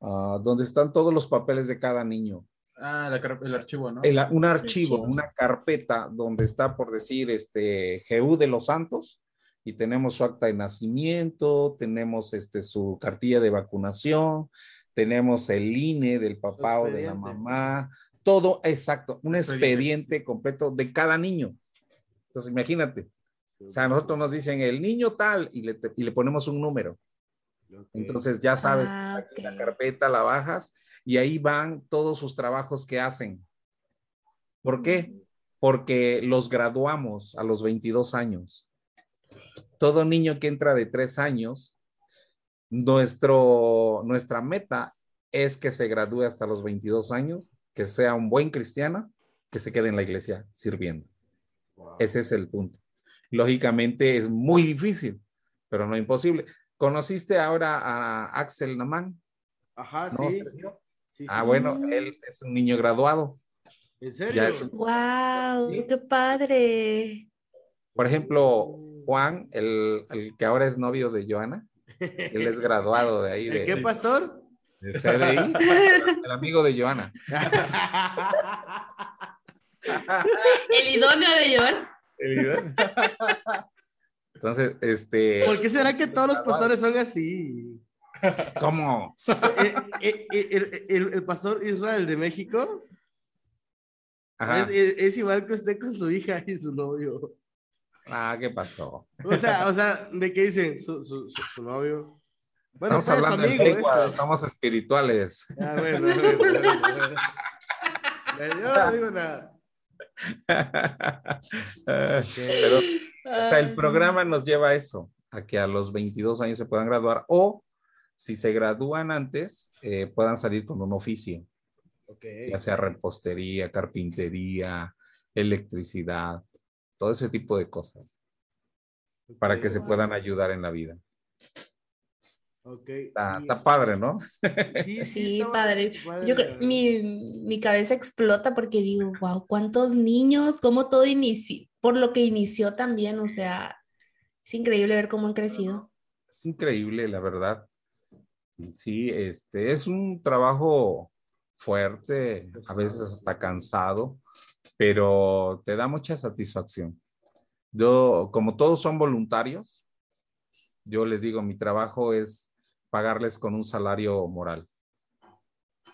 Ah, donde están todos los papeles de cada niño. Ah, la el archivo, ¿no? El- un archivo, Archivos. una carpeta donde está, por decir, este, GU de los Santos, y tenemos su acta de nacimiento, tenemos este, su cartilla de vacunación, tenemos el INE del papá o de la mamá, todo exacto, un Expediente. expediente completo de cada niño. Entonces, imagínate, o sea, a nosotros nos dicen el niño tal y le, y le ponemos un número. Entonces ya sabes, Ah, la carpeta la bajas y ahí van todos sus trabajos que hacen. ¿Por qué? Porque los graduamos a los 22 años. Todo niño que entra de tres años, nuestro, nuestra meta es que se gradúe hasta los 22 años, que sea un buen cristiano, que se quede en la iglesia sirviendo. Wow. Ese es el punto. Lógicamente es muy difícil, pero no imposible. ¿Conociste ahora a Axel Naman? Ajá, ¿No, sí. Ah, sí. bueno, él es un niño graduado. ¿En serio? Ya es un- ¡Wow! Sí. ¡Qué padre! Por ejemplo, Juan, el, el que ahora es novio de Joana, <laughs> él es graduado de ahí, ¿El de, qué, pastor? de CDI, <laughs> el amigo de Joana. <laughs> El idóneo de Entonces, este, ¿Por qué será que todos los pastores son así? ¿cómo? Eh, eh, eh, el, el- el pastor Israel de México es, es- es igual que usted con su hija y su novio. Ah, ¿qué pasó? O sea, o sea, ¿de qué dicen? Su, su, su- su novio. Bueno, Estamos hablando de amigo, lengua, ese. somos espirituales. Ah, bueno, bueno, bueno, bueno. <laughs> Yo no digo nada. Pero O sea, el programa nos lleva a eso, a que a los 22 años se puedan graduar o si se gradúan antes, eh, puedan salir con un oficio, Ok. ya sea repostería, carpintería, electricidad, todo ese tipo de cosas, para que se puedan ayudar en la vida. Ok. Está, padre, ¿no? Sí, <laughs> padre. padre, Yo mi, mi cabeza explota porque digo, wow, cuántos niños, cómo todo inició, por lo que inició también, o sea, es increíble ver cómo han crecido. Es increíble, la verdad. Sí, este es un trabajo fuerte, a veces hasta cansado, pero te da mucha satisfacción. Yo, como todos son voluntarios, yo les digo, mi trabajo es pagarles con un salario moral.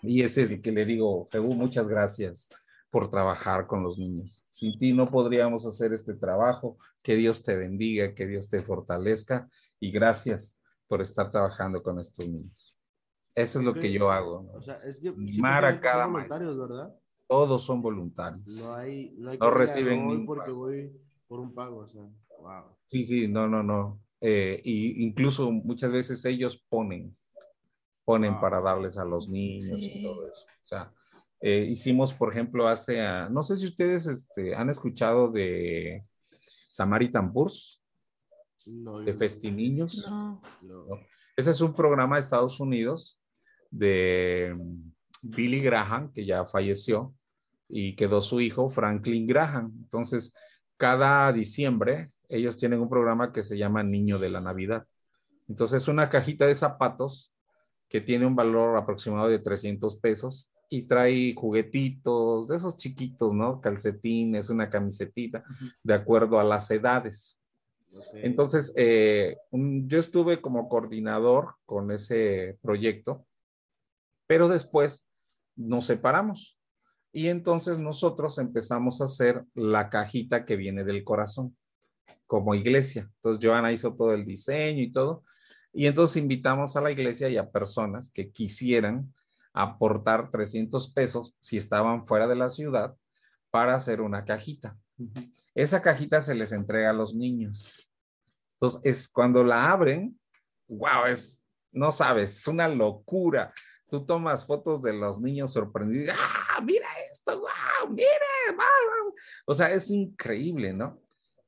Y ese es el que le digo, Jehú, muchas gracias por trabajar con los niños. Sin ti no podríamos hacer este trabajo. Que Dios te bendiga, que Dios te fortalezca y gracias por estar trabajando con estos niños. Eso es lo que yo hago. ¿no? O sea, es que Mar a cada son voluntarios, ¿verdad? Todos son voluntarios. No hay, no hay No reciben "No voy porque pago". voy por un pago, o sea, wow. Sí, sí, no, no, no. Eh, y incluso muchas veces ellos ponen, ponen Wow. para darles a los niños Sí. y todo eso. O sea, eh, hicimos, por ejemplo, hace, ah, no sé si ustedes este, han escuchado de Samaritan Purs, No, de Festiniños. No. no. Ese es un programa de Estados Unidos de mm, Billy Graham, que ya falleció, y quedó su hijo Franklin Graham. Entonces, cada diciembre ellos tienen un programa que se llama Niño de la Navidad. Entonces, una cajita de zapatos que tiene un valor aproximado de 300 pesos y trae juguetitos de esos chiquitos, ¿no? Calcetines, una camisetita, de acuerdo a las edades. Entonces, eh, un- yo estuve como coordinador con ese proyecto, pero después nos separamos y entonces nosotros empezamos a hacer la cajita que viene del corazón como iglesia. Entonces, Joana hizo todo el diseño y todo. Y entonces invitamos a la iglesia y a personas que quisieran aportar 300 pesos si estaban fuera de la ciudad para hacer una cajita. Esa cajita se les entrega a los niños. Entonces, es cuando la abren, wow, es, no sabes, es una locura. Tú tomas fotos de los niños sorprendidos, ¡ah, mira esto, wow, mire, wow. O sea, es increíble, ¿no?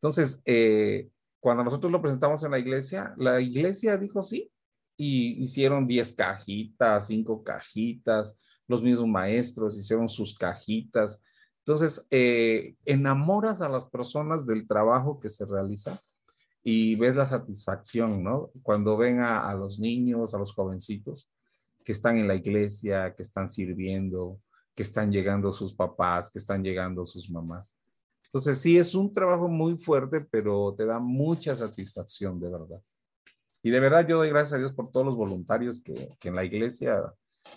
Entonces, eh, cuando nosotros lo presentamos en la iglesia, la iglesia dijo sí, y hicieron 10 cajitas, 5 cajitas, los mismos maestros hicieron sus cajitas. Entonces, eh, enamoras a las personas del trabajo que se realiza y ves la satisfacción, ¿no? Cuando ven a, a los niños, a los jovencitos que están en la iglesia, que están sirviendo, que están llegando sus papás, que están llegando sus mamás. Entonces, sí, es un trabajo muy fuerte, pero te da mucha satisfacción, de verdad. Y de verdad yo doy gracias a Dios por todos los voluntarios que, que en la iglesia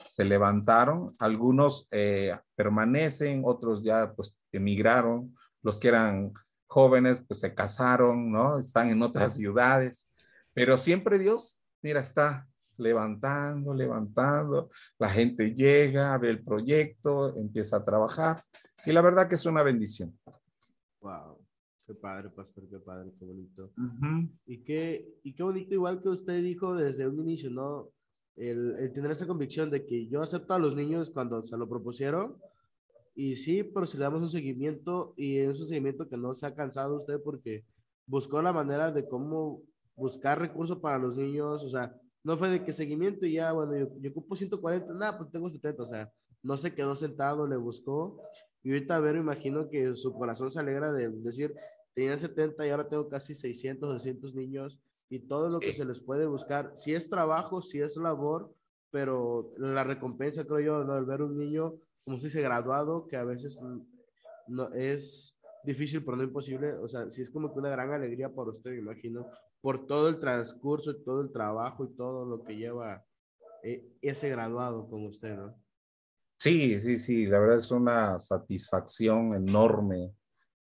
se levantaron. Algunos eh, permanecen, otros ya pues emigraron. Los que eran jóvenes pues se casaron, ¿no? Están en otras ciudades. Pero siempre Dios, mira, está levantando, levantando. La gente llega, ve el proyecto, empieza a trabajar. Y la verdad que es una bendición. Wow. Qué padre, pastor, qué padre, qué bonito. Ujú. Y qué, y qué bonito, igual que usted dijo desde un inicio, ¿no? El, el tener esa convicción de que yo acepto a los niños cuando se lo propusieron. Y sí, pero si le damos un seguimiento y es un seguimiento que no se ha cansado usted porque buscó la manera de cómo buscar recursos para los niños. O sea, no fue de que seguimiento y ya, bueno, yo, yo ocupo 140, nada, pues tengo 70. O sea, no se quedó sentado, le buscó. Y ahorita a ver, me imagino que su corazón se alegra de decir, tenía 70 y ahora tengo casi 600, 200 niños y todo lo que Sí. se les puede buscar. Si es trabajo, si es labor, pero la recompensa, creo yo, ¿no? el ver un niño, como se dice, graduado, que a veces no, es difícil, pero no imposible. O sea, sí es como que una gran alegría para usted, me imagino, por todo el transcurso y todo el trabajo y todo lo que lleva eh, ese graduado con usted, ¿no? Sí, sí, sí, la verdad es una satisfacción enorme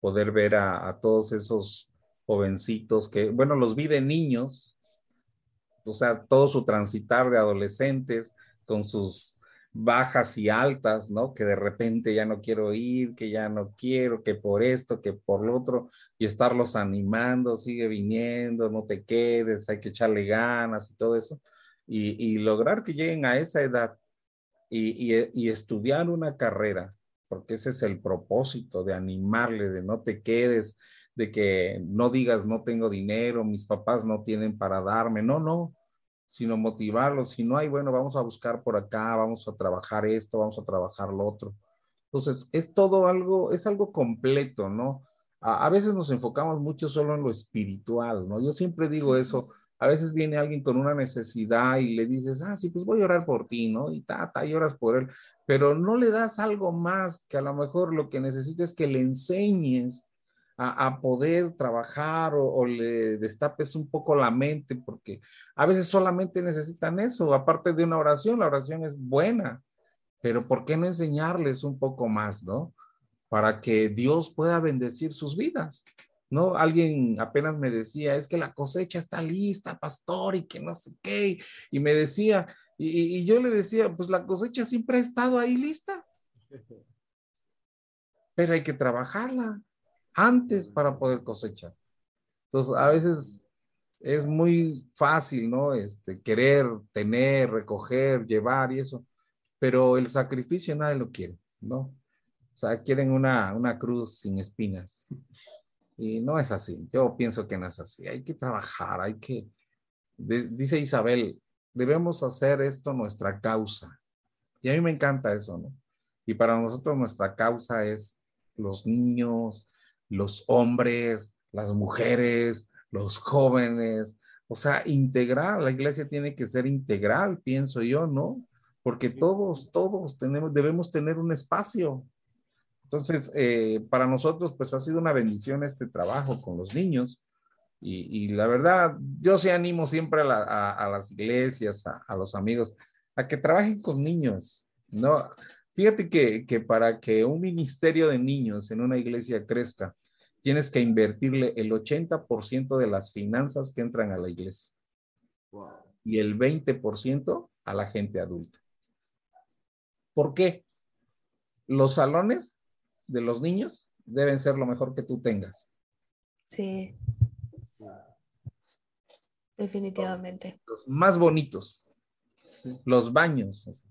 poder ver a, todos esos jovencitos que, bueno, los vi de niños, o sea, todo su transitar de adolescentes con sus bajas y altas, ¿no? Que de repente ya no quiero ir, que ya no quiero, que por esto, que por lo otro, y estarlos animando, sigue viniendo, no te quedes, hay que echarle ganas y todo eso, y lograr que lleguen a esa edad y, y- y estudiar una carrera, porque ese es el propósito de animarle, de no te quedes, de que no digas no tengo dinero, mis papás no tienen para darme, no, no. sino motivarlos. Si no hay, bueno, vamos a buscar por acá, vamos a trabajar esto, vamos a trabajar lo otro. Entonces, es todo algo, es algo completo, ¿no? A, a veces nos enfocamos mucho solo en lo espiritual, ¿no? Yo siempre digo eso. A veces viene alguien con una necesidad y le dices, ah, sí, pues voy a orar por ti, ¿no? Y ta, ta, y oras por él, pero no le das algo más que a lo mejor lo que necesita es que le enseñes a, poder trabajar o, le destapes un poco la mente, porque a veces solamente necesitan eso, aparte de una oración, la oración es buena, pero ¿por qué no enseñarles un poco más, no? Para que Dios pueda bendecir sus vidas. ¿No? Alguien apenas me decía, es que la cosecha está lista, pastor, y que no sé qué, y me decía, y, y, yo le decía, pues la cosecha siempre ha estado ahí lista, pero hay que trabajarla antes para poder cosechar. Entonces, a veces es muy fácil, ¿no? Este, querer, tener, recoger, llevar y eso, pero el sacrificio nadie lo quiere, ¿no? O sea, quieren una, una cruz sin espinas. Y no es así. Yo pienso que no es así. Hay que trabajar, hay que, dice Isabel, debemos hacer esto nuestra causa. Y a mí me encanta eso, ¿no? Y para nosotros nuestra causa es los niños, los hombres, las mujeres, los jóvenes, o sea, integral, la iglesia tiene que ser integral, pienso yo, ¿no? Porque todos, todos tenemos, debemos tener un espacio. Entonces, eh, para nosotros, pues ha sido una bendición este trabajo con los niños. Y, la verdad, yo sí animo siempre a, las iglesias, a, a, los amigos, a que trabajen con niños, ¿no? Fíjate que, que para que un ministerio de niños en una iglesia crezca, tienes que invertirle el 80% de las finanzas que entran a la iglesia y el 20% a la gente adulta. ¿Por qué? Los salones de los niños deben ser lo mejor que tú tengas. Sí. Definitivamente. Los más bonitos. Los baños.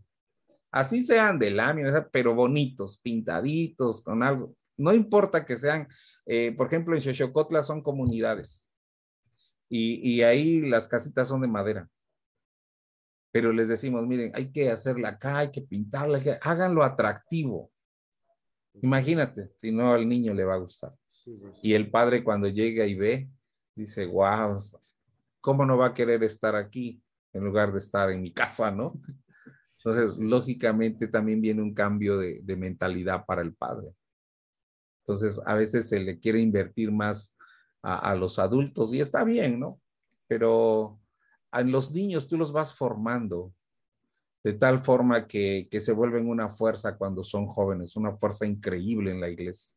Así sean de lámina, pero bonitos, pintaditos, con algo. No importa que sean, eh, por ejemplo, en Xochocotla son comunidades y, ahí las casitas son de madera. Pero les decimos, miren, hay que hacerla acá, hay que pintarla, háganlo atractivo. Imagínate, si no al niño le va a gustar. Pues. Y el padre cuando llega y ve, dice, wow, ¿cómo no va a querer estar aquí en lugar de estar en mi casa, no? <laughs> Entonces, lógicamente también viene un cambio de, mentalidad para el padre. Entonces, a veces se le quiere invertir más a, los adultos y está bien, ¿no? Pero a los niños tú los vas formando de tal forma que, que se vuelven una fuerza cuando son jóvenes, una fuerza increíble en la iglesia.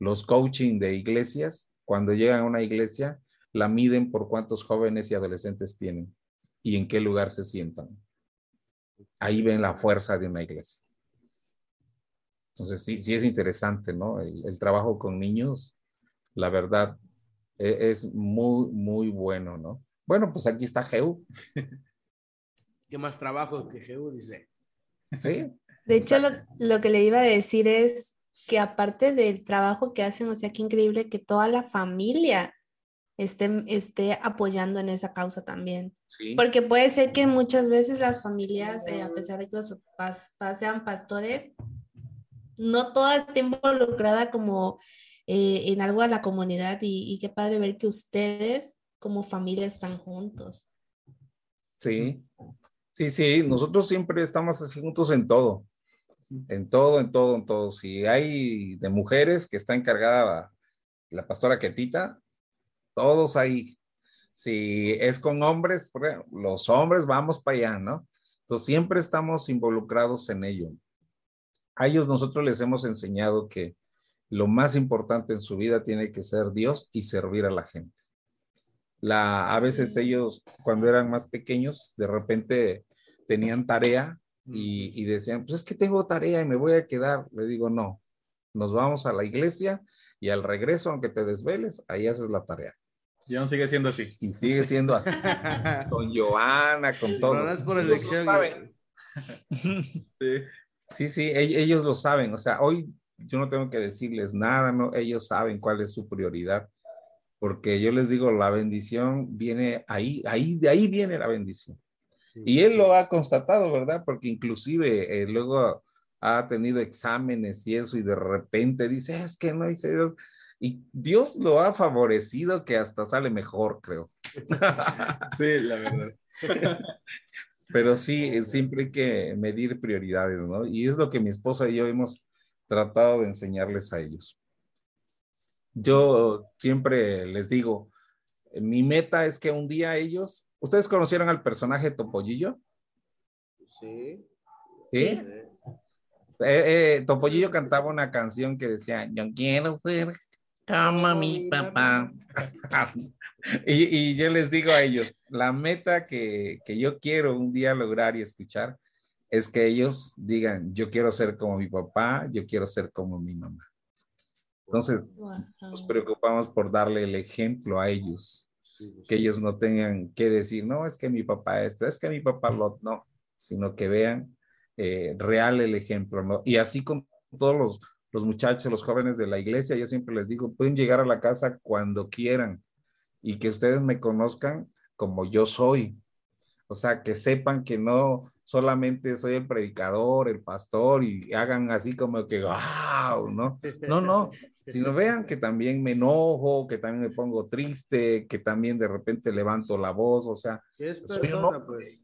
Los coaching de iglesias, cuando llegan a una iglesia, la miden por cuántos jóvenes y adolescentes tienen y en qué lugar se sientan ahí ven la fuerza de una iglesia. Entonces, sí, sí es interesante, ¿no? El, trabajo con niños, la verdad, e, es, muy, muy bueno, ¿no? Bueno, pues aquí está Geu. <laughs> ¿Qué más trabajo que Geu dice? Sí. De hecho, lo, que le iba a decir es que aparte del trabajo que hacen, o sea, qué increíble que toda la familia esté, esté apoyando en esa causa también. Porque puede ser que muchas veces las familias, eh, a pesar de que los papás, sean pastores, no toda está involucrada como eh, en algo a la comunidad y, qué padre ver que ustedes como familia están juntos. Sí, sí, sí, nosotros siempre estamos así juntos en todo, en todo, en todo, en todo. Si hay de mujeres que está encargada la pastora Ketita, todos ahí. Si es con hombres, los hombres vamos para allá, ¿no? Entonces siempre estamos involucrados en ello. A ellos nosotros les hemos enseñado que lo más importante en su vida tiene que ser Dios y servir a la gente. La, a veces ellos, cuando eran más pequeños, de repente tenían tarea y, y, decían, pues es que tengo tarea y me voy a quedar. Le digo, no, nos vamos a la iglesia y al regreso, aunque te desveles, ahí haces la tarea. Y aún sigue siendo así. Y sigue siendo así. <laughs> con Joana, con todo. No es por elección. <laughs> sí. sí, sí, ellos lo saben. O sea, hoy yo no tengo que decirles nada, ¿no? Ellos saben cuál es su prioridad. porque yo les digo, la bendición viene ahí, ahí, de ahí viene la bendición. Y él lo ha constatado, ¿verdad? Porque inclusive eh, luego ha tenido exámenes y eso, y de repente dice, es que no hice Dios. Y Dios lo ha favorecido que hasta sale mejor, creo. <laughs> sí, la verdad. <laughs> Pero sí, siempre hay que medir prioridades, ¿no? Y es lo que mi esposa y yo hemos tratado de enseñarles a ellos. Yo siempre les digo, mi meta es que un día ellos, ¿ustedes conocieron al personaje Topollillo? Sí. ¿Sí? Eh, eh, Topollillo cantaba una canción que decía, yo quiero ser como mi papá. <laughs> y, y, yo les digo a ellos, la meta que, que yo quiero un día lograr y escuchar es que ellos digan, yo quiero ser como mi papá, yo quiero ser como mi mamá. Entonces, nos preocupamos por darle el ejemplo a ellos, que ellos no tengan que decir, no, es que mi papá esto, es que mi papá lo, no, sino que vean eh, real el ejemplo, ¿no? Y así con todos los, los muchachos, los jóvenes de la iglesia, yo siempre les digo, pueden llegar a la casa cuando quieran y que ustedes me conozcan como yo soy. O sea, que sepan que no solamente soy el predicador, el pastor y hagan así como que, wow, ¿no? No, no, <laughs> sino vean que también me enojo, que también me pongo triste, que también de repente levanto la voz, o sea, es persona, pues?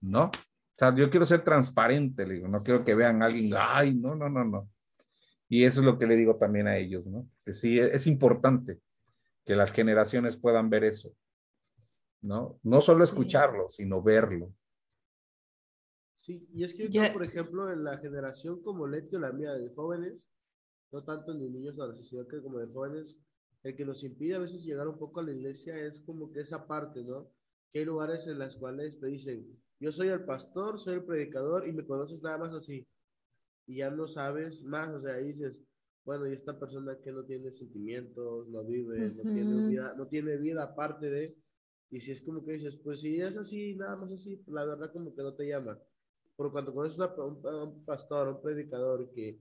¿no? O sea, yo quiero ser transparente, le digo, no quiero que vean a alguien, ay, no, no, no, no. Y eso es lo que le digo también a ellos, ¿no? Que sí, es importante que las generaciones puedan ver eso, ¿no? No solo escucharlo, sino verlo. Sí, y es que yo, por ejemplo, en la generación como Letio, la mía de jóvenes, no tanto de niños sino que como de jóvenes, el que nos impide a veces llegar un poco a la iglesia es como que esa parte, ¿no? Que hay lugares en los cuales te dicen, yo soy el pastor, soy el predicador y me conoces nada más así. Y ya no sabes más, o sea, dices, bueno, y esta persona que no tiene sentimientos, no vive, no, tiene vida, no tiene vida aparte de, y si es como que dices, pues si es así, nada más así, la verdad como que no te llama. Pero cuando conoces a un, pastor, un predicador que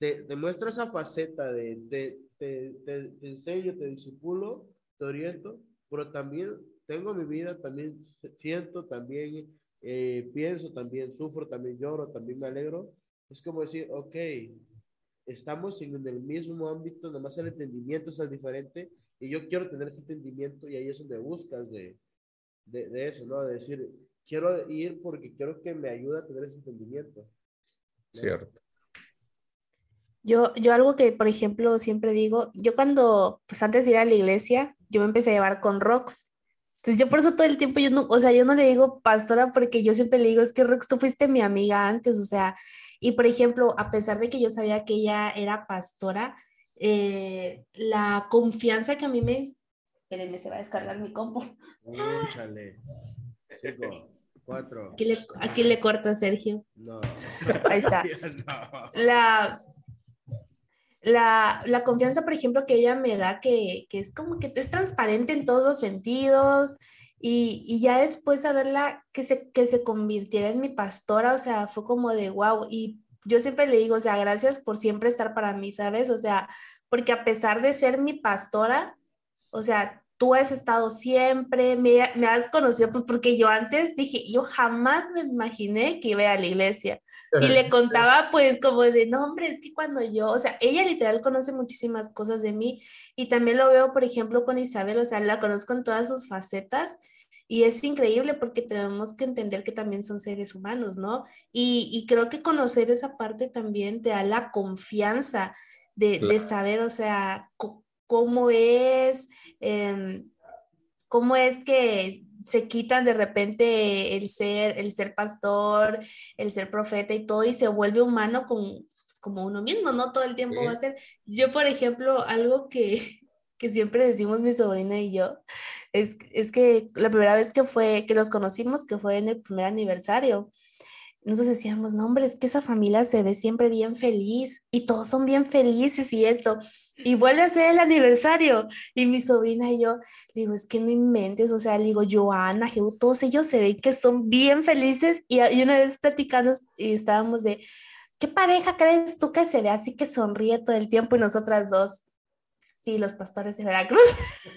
te, te, muestra esa faceta de te, te, te, enseño, te disipulo, te oriento, pero también tengo mi vida, también siento, también eh, pienso, también sufro, también lloro, también me alegro. Es como decir, ok, estamos en el mismo ámbito, nada más el entendimiento es diferente y yo quiero tener ese entendimiento y ahí es donde buscas de, de, de eso, ¿no? De decir, quiero ir porque quiero que me ayude a tener ese entendimiento. Cierto. Yo, yo algo que, por ejemplo, siempre digo, yo cuando, pues antes de ir a la iglesia, yo me empecé a llevar con Rox. Entonces yo por eso todo el tiempo, yo no, o sea, yo no le digo pastora porque yo siempre le digo, es que Rox, tú fuiste mi amiga antes, o sea, y por ejemplo, a pesar de que yo sabía que ella era pastora, eh, la confianza que a mí me... Espérenme, se va a descargar mi compu. Échale. Cinco. Cuatro. Aquí le, aquí le corta Sergio. No. Ahí está. <laughs> La, la, la, confianza, por ejemplo, que ella me da, que, que, es como que es transparente en todos los sentidos. Y, y, ya después saberla que se, que se convirtiera en mi pastora, o sea, fue como de wow. Y yo siempre le digo, o sea, gracias por siempre estar para mí, ¿sabes? O sea, porque a pesar de ser mi pastora, o sea, tú has estado siempre, me, me, has conocido, pues porque yo antes dije, yo jamás me imaginé que iba a la iglesia. Y le contaba pues como de, no, hombre, es que cuando yo, o sea, ella literal conoce muchísimas cosas de mí y también lo veo, por ejemplo, con Isabel, o sea, la conozco en todas sus facetas. Y es increíble porque tenemos que entender que también son seres humanos, ¿no? Y, y creo que conocer esa parte también te da la confianza de, de saber, o sea, cómo es, eh, cómo es que se quitan de repente el ser, el ser pastor, el ser profeta y todo y se vuelve humano con, como uno mismo, ¿no? Todo el tiempo va a ser. Yo, por ejemplo, algo que, <laughs> que siempre decimos mi sobrina y yo, es, es que la primera vez que fue, que los conocimos, que fue en el primer aniversario, nosotros decíamos, no, hombre, es que esa familia se ve siempre bien feliz y todos son bien felices y esto. Y vuelve a ser el aniversario. Y mi sobrina y yo, digo, es que no inventes, o sea, digo, Joana, Jehu, todos ellos se ven que son bien felices. Y, y una vez platicando y estábamos de, ¿qué pareja crees tú que se ve así que sonríe todo el tiempo? Y nosotras dos, Sí, los pastores de Veracruz.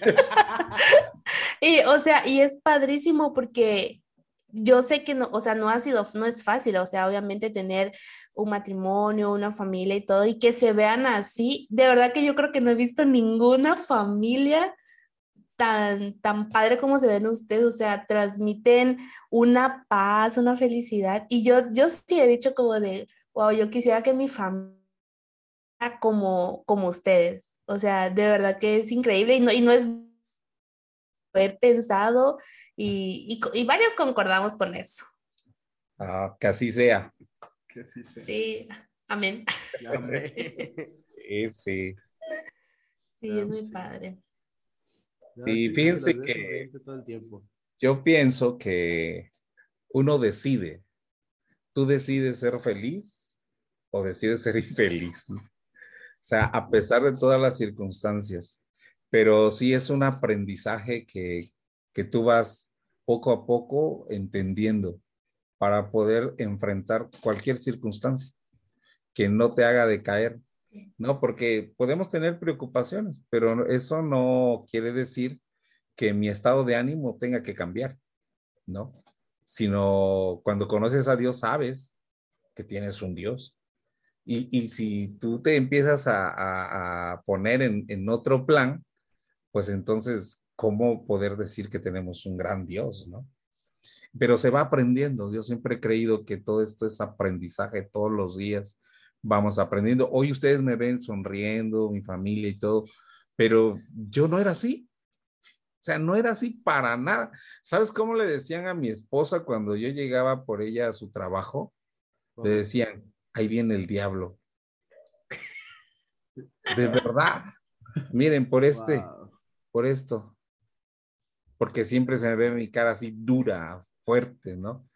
<laughs> <laughs> y, o sea, y es padrísimo porque yo sé que no, o sea, no ha sido, no es fácil, o sea, obviamente tener un matrimonio, una familia y todo, y que se vean así, de verdad que yo creo que no he visto ninguna familia tan, tan padre como se ven ustedes, o sea, transmiten una paz, una felicidad, y yo, yo sí he dicho como de, wow, yo quisiera que mi familia como, como ustedes, o sea, de verdad que es increíble y no, y no es he pensado y, y, y varios concordamos con eso. Ah, que así sea. Que así sea. Sí, amén. Sí, sí. Sí, es muy padre. No, Sí, sí, fíjense que- todo el tiempo. Yo pienso que uno decide. Tú decides ser feliz o decides ser infeliz. ¿no? O sea, a pesar de todas las circunstancias. Pero sí es un aprendizaje que, que tú vas poco a poco entendiendo para poder enfrentar cualquier circunstancia que no te haga decaer, ¿no? Porque podemos tener preocupaciones, pero eso no quiere decir que mi estado de ánimo tenga que cambiar, ¿no? Sino cuando conoces a Dios sabes que tienes un Dios. Y, y si tú te empiezas a, a- poner en, en otro plan, pues entonces, ¿cómo poder decir que tenemos un gran Dios, ¿no? Pero se va aprendiendo. Yo siempre he creído que todo esto es aprendizaje todos los días. Vamos aprendiendo. Hoy ustedes me ven sonriendo, mi familia y todo, pero yo no era así. O sea, no era así para nada. ¿Sabes cómo le decían a mi esposa cuando yo llegaba por ella a su trabajo? Le decían, ahí viene el diablo. <laughs> De verdad. Miren, por este, Wow. Por esto. Porque siempre se me ve mi cara así dura, fuerte, ¿no?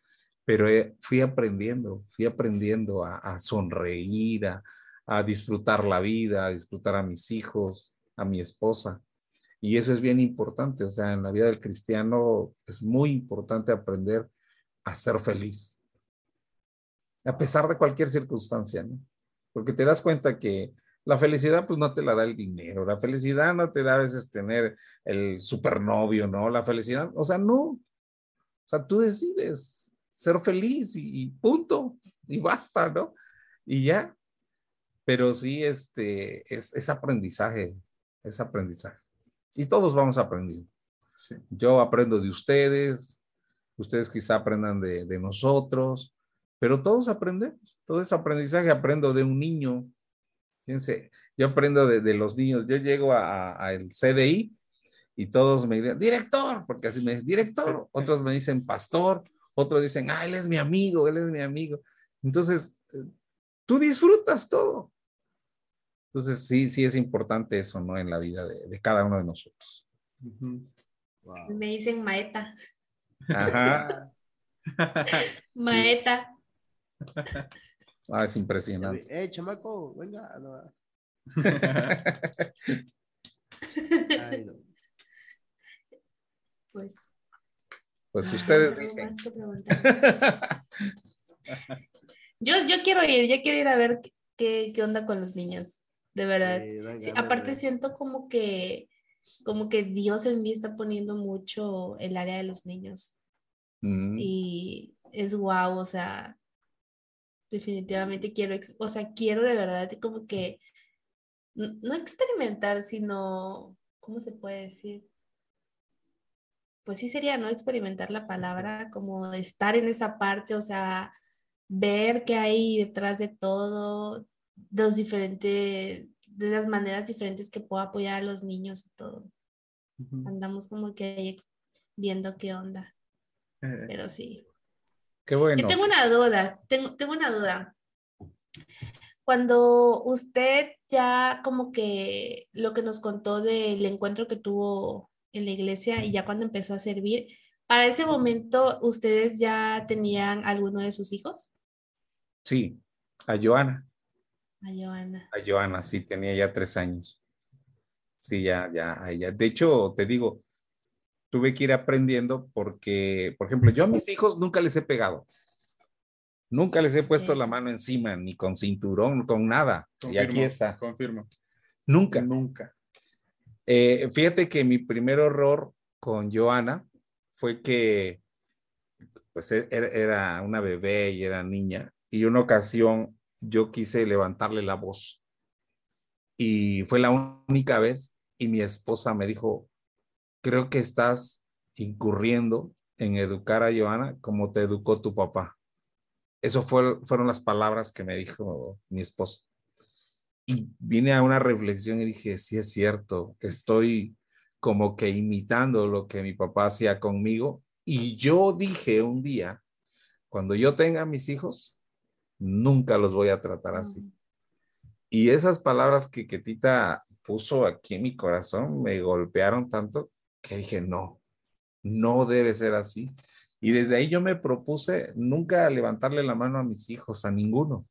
Pero eh, fui aprendiendo, fui aprendiendo a, sonreír, a, a disfrutar la vida, a disfrutar a mis hijos, a mi esposa. Y eso es bien importante, o sea, en la vida del cristiano es muy importante aprender a ser feliz, a pesar de cualquier circunstancia, ¿no? Porque te das cuenta que la felicidad pues no te la da el dinero, la felicidad no te da a veces tener el supernovio, ¿no? La felicidad, o sea, no. O sea, tú decides ser feliz y, y punto, y basta, ¿no? Y ya. Pero sí, este, es, es aprendizaje, es aprendizaje. Y todos vamos aprendiendo. Sí. Yo aprendo de ustedes, ustedes quizá aprendan de, de nosotros, pero todos aprendemos, todo ese aprendizaje aprendo de un niño. Fíjense, yo aprendo de, de los niños, yo llego a- a- al CDI y todos me dicen, director, porque así me dicen, director, <laughs> otros me dicen pastor, otros dicen, ah, él es mi amigo, él es mi amigo. Entonces, eh, tú disfrutas todo. Entonces, sí, sí es importante eso, ¿no? En la vida de, de cada uno de nosotros. Wow. Me dicen maeta. Ajá. <laughs> Maeta. <laughs> Ah, es impresionante. Eh, chamaco, venga. no. <laughs> Ay, no. Pues. Pues ¿tienes ustedes algo dicen. más que preguntar? <laughs> Yo, yo quiero ir, yo quiero ir a ver qué, qué onda con los niños, de verdad. Sí, Sí, aparte siento como que, como que Dios en mí está poniendo mucho el área de los niños Mm, y es guau, o sea, definitivamente quiero, o sea, quiero de verdad como que no experimentar, sino, ¿cómo se puede decir? Pues sí sería no experimentar la palabra, como de estar en esa parte, o sea, ver qué hay detrás de todo, los diferentes, de las maneras diferentes que puedo apoyar a los niños y todo. Ujú. Andamos como que ahí viendo qué onda, Eh, pero sí. Qué bueno. Yo tengo una duda, tengo, tengo una duda. Cuando usted ya como que lo que nos contó del encuentro que tuvo en la iglesia y ya cuando empezó a servir, para ese momento ustedes ya tenían alguno de sus hijos? Sí, a Joana. A Joana. A Joana, sí, tenía ya tres años. Sí, ya, ya, a ella. De hecho, te digo, tuve que ir aprendiendo porque, por ejemplo, yo a mis hijos nunca les he pegado. Nunca les he puesto la mano encima, ni con cinturón, con nada. Y aquí confirmo, está. Confirmo. Nunca. Nunca. Eh, fíjate que mi primer horror con Joana fue que pues e-, era, era una bebé y era niña y una ocasión yo quise levantarle la voz y fue la única vez y mi esposa me dijo, creo que estás incurriendo en educar a Joana como te educó tu papá. Eso fue, fueron las palabras que me dijo mi esposa. Y vine a una reflexión y dije, sí es cierto, estoy como que imitando lo que mi papá hacía conmigo. Y yo dije un día, cuando yo tenga mis hijos, nunca los voy a tratar así. Mm. Y esas palabras que Ketita puso aquí en mi corazón me golpearon tanto que dije, no, no debe ser así. Y desde ahí yo me propuse nunca levantarle la mano a mis hijos, a ninguno.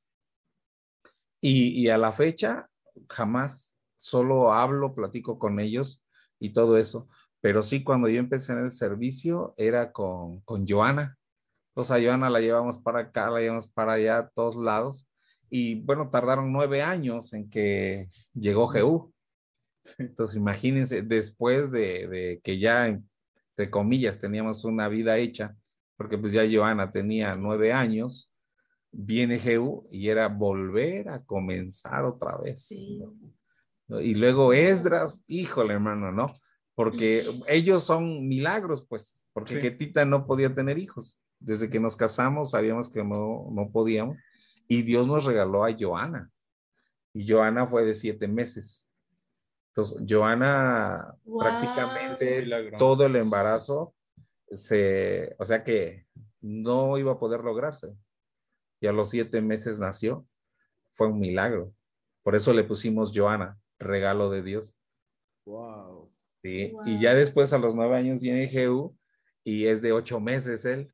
Y, a la fecha, jamás, solo hablo, platico con ellos y todo eso. Pero sí, cuando yo empecé en el servicio, era con, con Joana. Entonces a Joana la llevamos para acá, la llevamos para allá, a todos lados. Y bueno, tardaron nueve años en que llegó Jehú. <laughs> Entonces imagínense, después de, de que ya entre comillas, teníamos una vida hecha, porque pues ya Joana tenía nueve años, viene Jehú y era volver a comenzar otra vez. Y luego Esdras, híjole hermano, ¿no? Porque ellos son milagros, pues, porque Ketita no podía tener hijos. Desde que nos casamos sabíamos que no, no podíamos y Dios nos regaló a Joana. Y Joana fue de siete meses. Entonces, Joana prácticamente todo el embarazo se, o sea que no iba a poder lograrse. Y a los siete meses nació. Fue un milagro. Por eso le pusimos Joana, regalo de Dios. Wow. Sí. Y ya después a los nueve años viene Jehú y es de ocho meses él.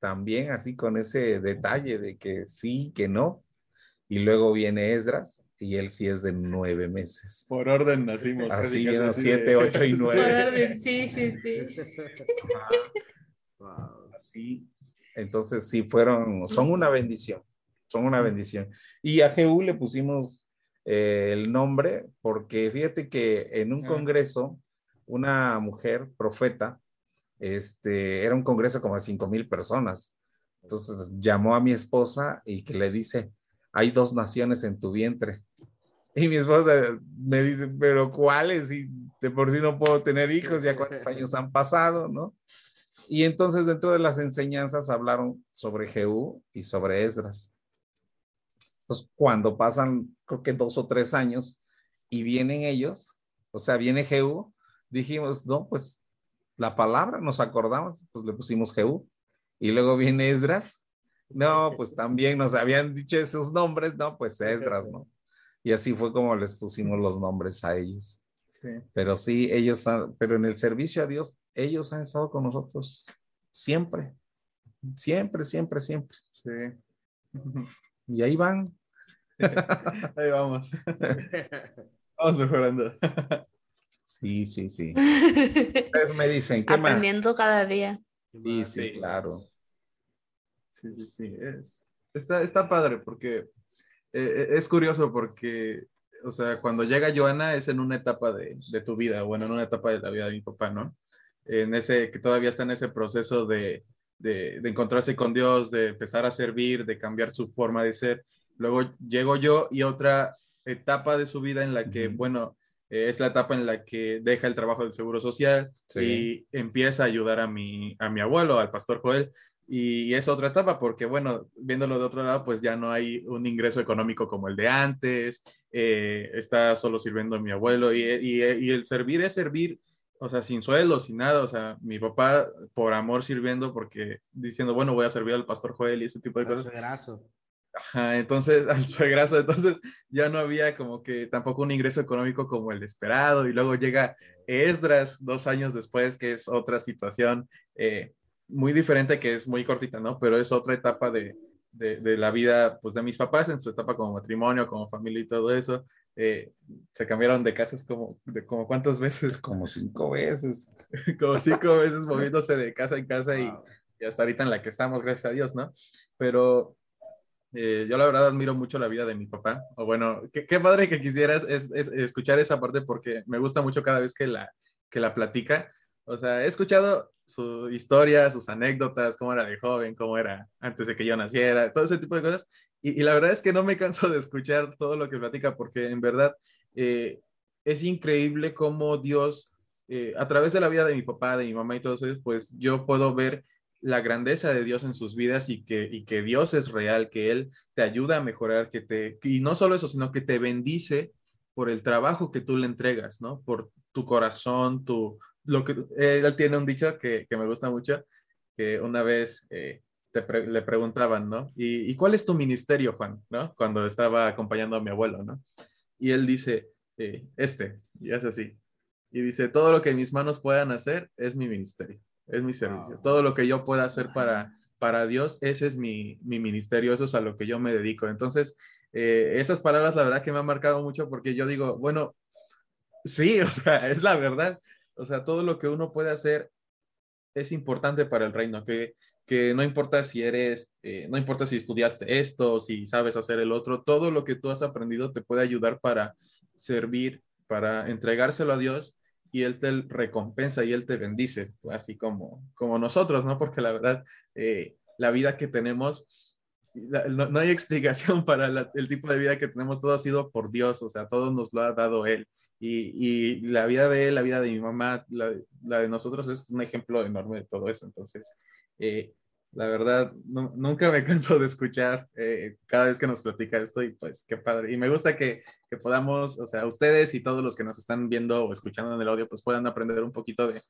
También así con ese detalle de que sí, que no. Y luego viene Esdras y él sí es de nueve meses. Por orden nacimos. Así, siete, <laughs> ocho y nueve. Por orden, sí, sí, sí. <laughs> Así. Entonces sí fueron, son una bendición, son una bendición. Y a Jehú le pusimos eh, el nombre porque fíjate que en un congreso, una mujer profeta, este, era un congreso como de cinco mil personas. Entonces llamó a mi esposa y que le dice, hay dos naciones en tu vientre. Y mi esposa me dice, pero ¿cuáles? Y de por sí no puedo tener hijos, ya cuántos <laughs> años han pasado, ¿no? Y entonces dentro de las enseñanzas hablaron sobre Jehú y sobre Esdras. Pues cuando pasan, creo que dos o tres años, y vienen ellos, o sea, viene Jehú, dijimos, no, pues la palabra, nos acordamos, pues le pusimos Jehú. Y luego viene Esdras, no, pues también nos habían dicho esos nombres, no, pues Esdras, ¿no? Y así fue como les pusimos los nombres a ellos. Sí. Pero sí, ellos han, pero en el servicio a Dios, ellos han estado con nosotros siempre, siempre, siempre, siempre. Sí. Y ahí van. <laughs> ahí vamos. <laughs> vamos mejorando. sí, sí, sí. <laughs> Ustedes me dicen, ¿qué Aprendiendo cada día. Sí, sí, claro. Sí, sí, sí. Es, está, está padre porque eh, eh, es curioso porque, o sea, cuando llega Joana es en una etapa de, de, tu vida, bueno, en una etapa de la vida de mi papá, ¿no? En ese, que todavía está en ese proceso de, de, de encontrarse con Dios, de empezar a servir, de cambiar su forma de ser. Luego llego yo y otra etapa de su vida en la que, bueno, eh, es la etapa en la que deja el trabajo del Seguro Social y empieza a ayudar a mi, a mi abuelo, al pastor Joel, y es otra etapa porque, bueno, viéndolo de otro lado, pues ya no hay un ingreso económico como el de antes, eh, está solo sirviendo a mi abuelo y, y, y, el servir es servir, o sea, sin sueldo, sin nada, o sea, mi papá por amor sirviendo porque diciendo, bueno, voy a servir al pastor Joel y ese tipo de cosas. Suegrazo. Ajá, entonces, <laughs> al suegrazo, entonces ya no había como que tampoco un ingreso económico como el esperado y luego llega Esdras dos años después, que es otra situación. Eh, muy diferente que es muy cortita, ¿no? Pero es otra etapa de, de, la vida, pues, de mis papás en su etapa como matrimonio, como familia y todo eso. Eh, se cambiaron de casas como, de como cuántas veces? <laughs> Como cinco veces. como cinco veces moviéndose de casa en casa y, y, hasta ahorita en la que estamos, gracias a Dios, ¿no? Pero Eh, yo la verdad admiro mucho la vida de mi papá. O bueno, qué, qué padre que quisieras es, es escuchar esa parte porque me gusta mucho cada vez que la, que la platica. O sea, he escuchado su historia, sus anécdotas, cómo era de joven, cómo era antes de que yo naciera, todo ese tipo de cosas. Y, y la verdad es que no me canso de escuchar todo lo que platica porque en verdad eh, es increíble cómo Dios, eh, a través de la vida de mi papá, de mi mamá y todos ellos, pues yo puedo ver la grandeza de Dios en sus vidas y que, y que Dios es real, que Él te ayuda a mejorar, que te, y no solo eso, sino que te bendice por el trabajo que tú le entregas, ¿no? Por tu corazón, tu, lo que, eh, él tiene un dicho que, que, me gusta mucho, que una vez eh, te pre le preguntaban, ¿no? ¿Y, ¿Y, cuál es tu ministerio, Juan? ¿No? Cuando estaba acompañando a mi abuelo, ¿no? Y él dice, eh, este, y es así. Y dice, todo lo que mis manos puedan hacer es mi ministerio es mi servicio. Todo lo que yo pueda hacer para, para Dios, ese es mi, mi ministerio, eso es a lo que yo me dedico. Entonces, eh, esas palabras, la verdad que me han marcado mucho porque yo digo, bueno, sí, <laughs> o sea, es la verdad. O sea, todo lo que uno puede hacer es importante para el reino, que, que no importa si eres, eh, no importa si estudiaste esto, si sabes hacer el otro, todo lo que tú has aprendido te puede ayudar para servir, para entregárselo a Dios y Él te recompensa y Él te bendice, así como, como nosotros, ¿no? Porque la verdad, eh, la vida que tenemos, no, no, hay <laughs> explicación para la, el tipo de vida que tenemos, todo ha sido por Dios, o sea, todo nos lo ha dado Él. Y, la vida de Él, la vida de mi mamá, la, de nosotros es un ejemplo enorme de todo eso. Entonces, eh, la verdad, nunca me <laughs> canso de escuchar eh, cada vez que nos platica esto y pues qué padre. Y me gusta que, que, podamos, o sea, ustedes y todos los que nos están viendo o escuchando en el audio, pues puedan aprender un poquito de,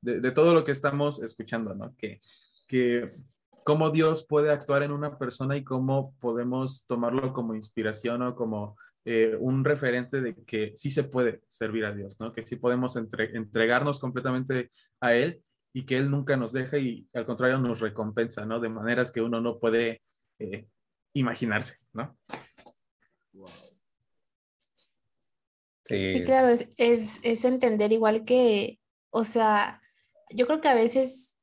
de, de todo lo que estamos escuchando, ¿no? Que, que cómo Dios puede actuar en una persona y cómo podemos tomarlo como inspiración o como eh, un referente de que sí se puede servir a Dios, ¿no? Que sí podemos entre, entregarnos completamente a Él y que Él nunca nos deja y al contrario nos recompensa, ¿no? De maneras que uno no puede eh, imaginarse, ¿no? Wow. Sí. sí, claro, es, es, es, entender igual que, o sea, yo creo que a veces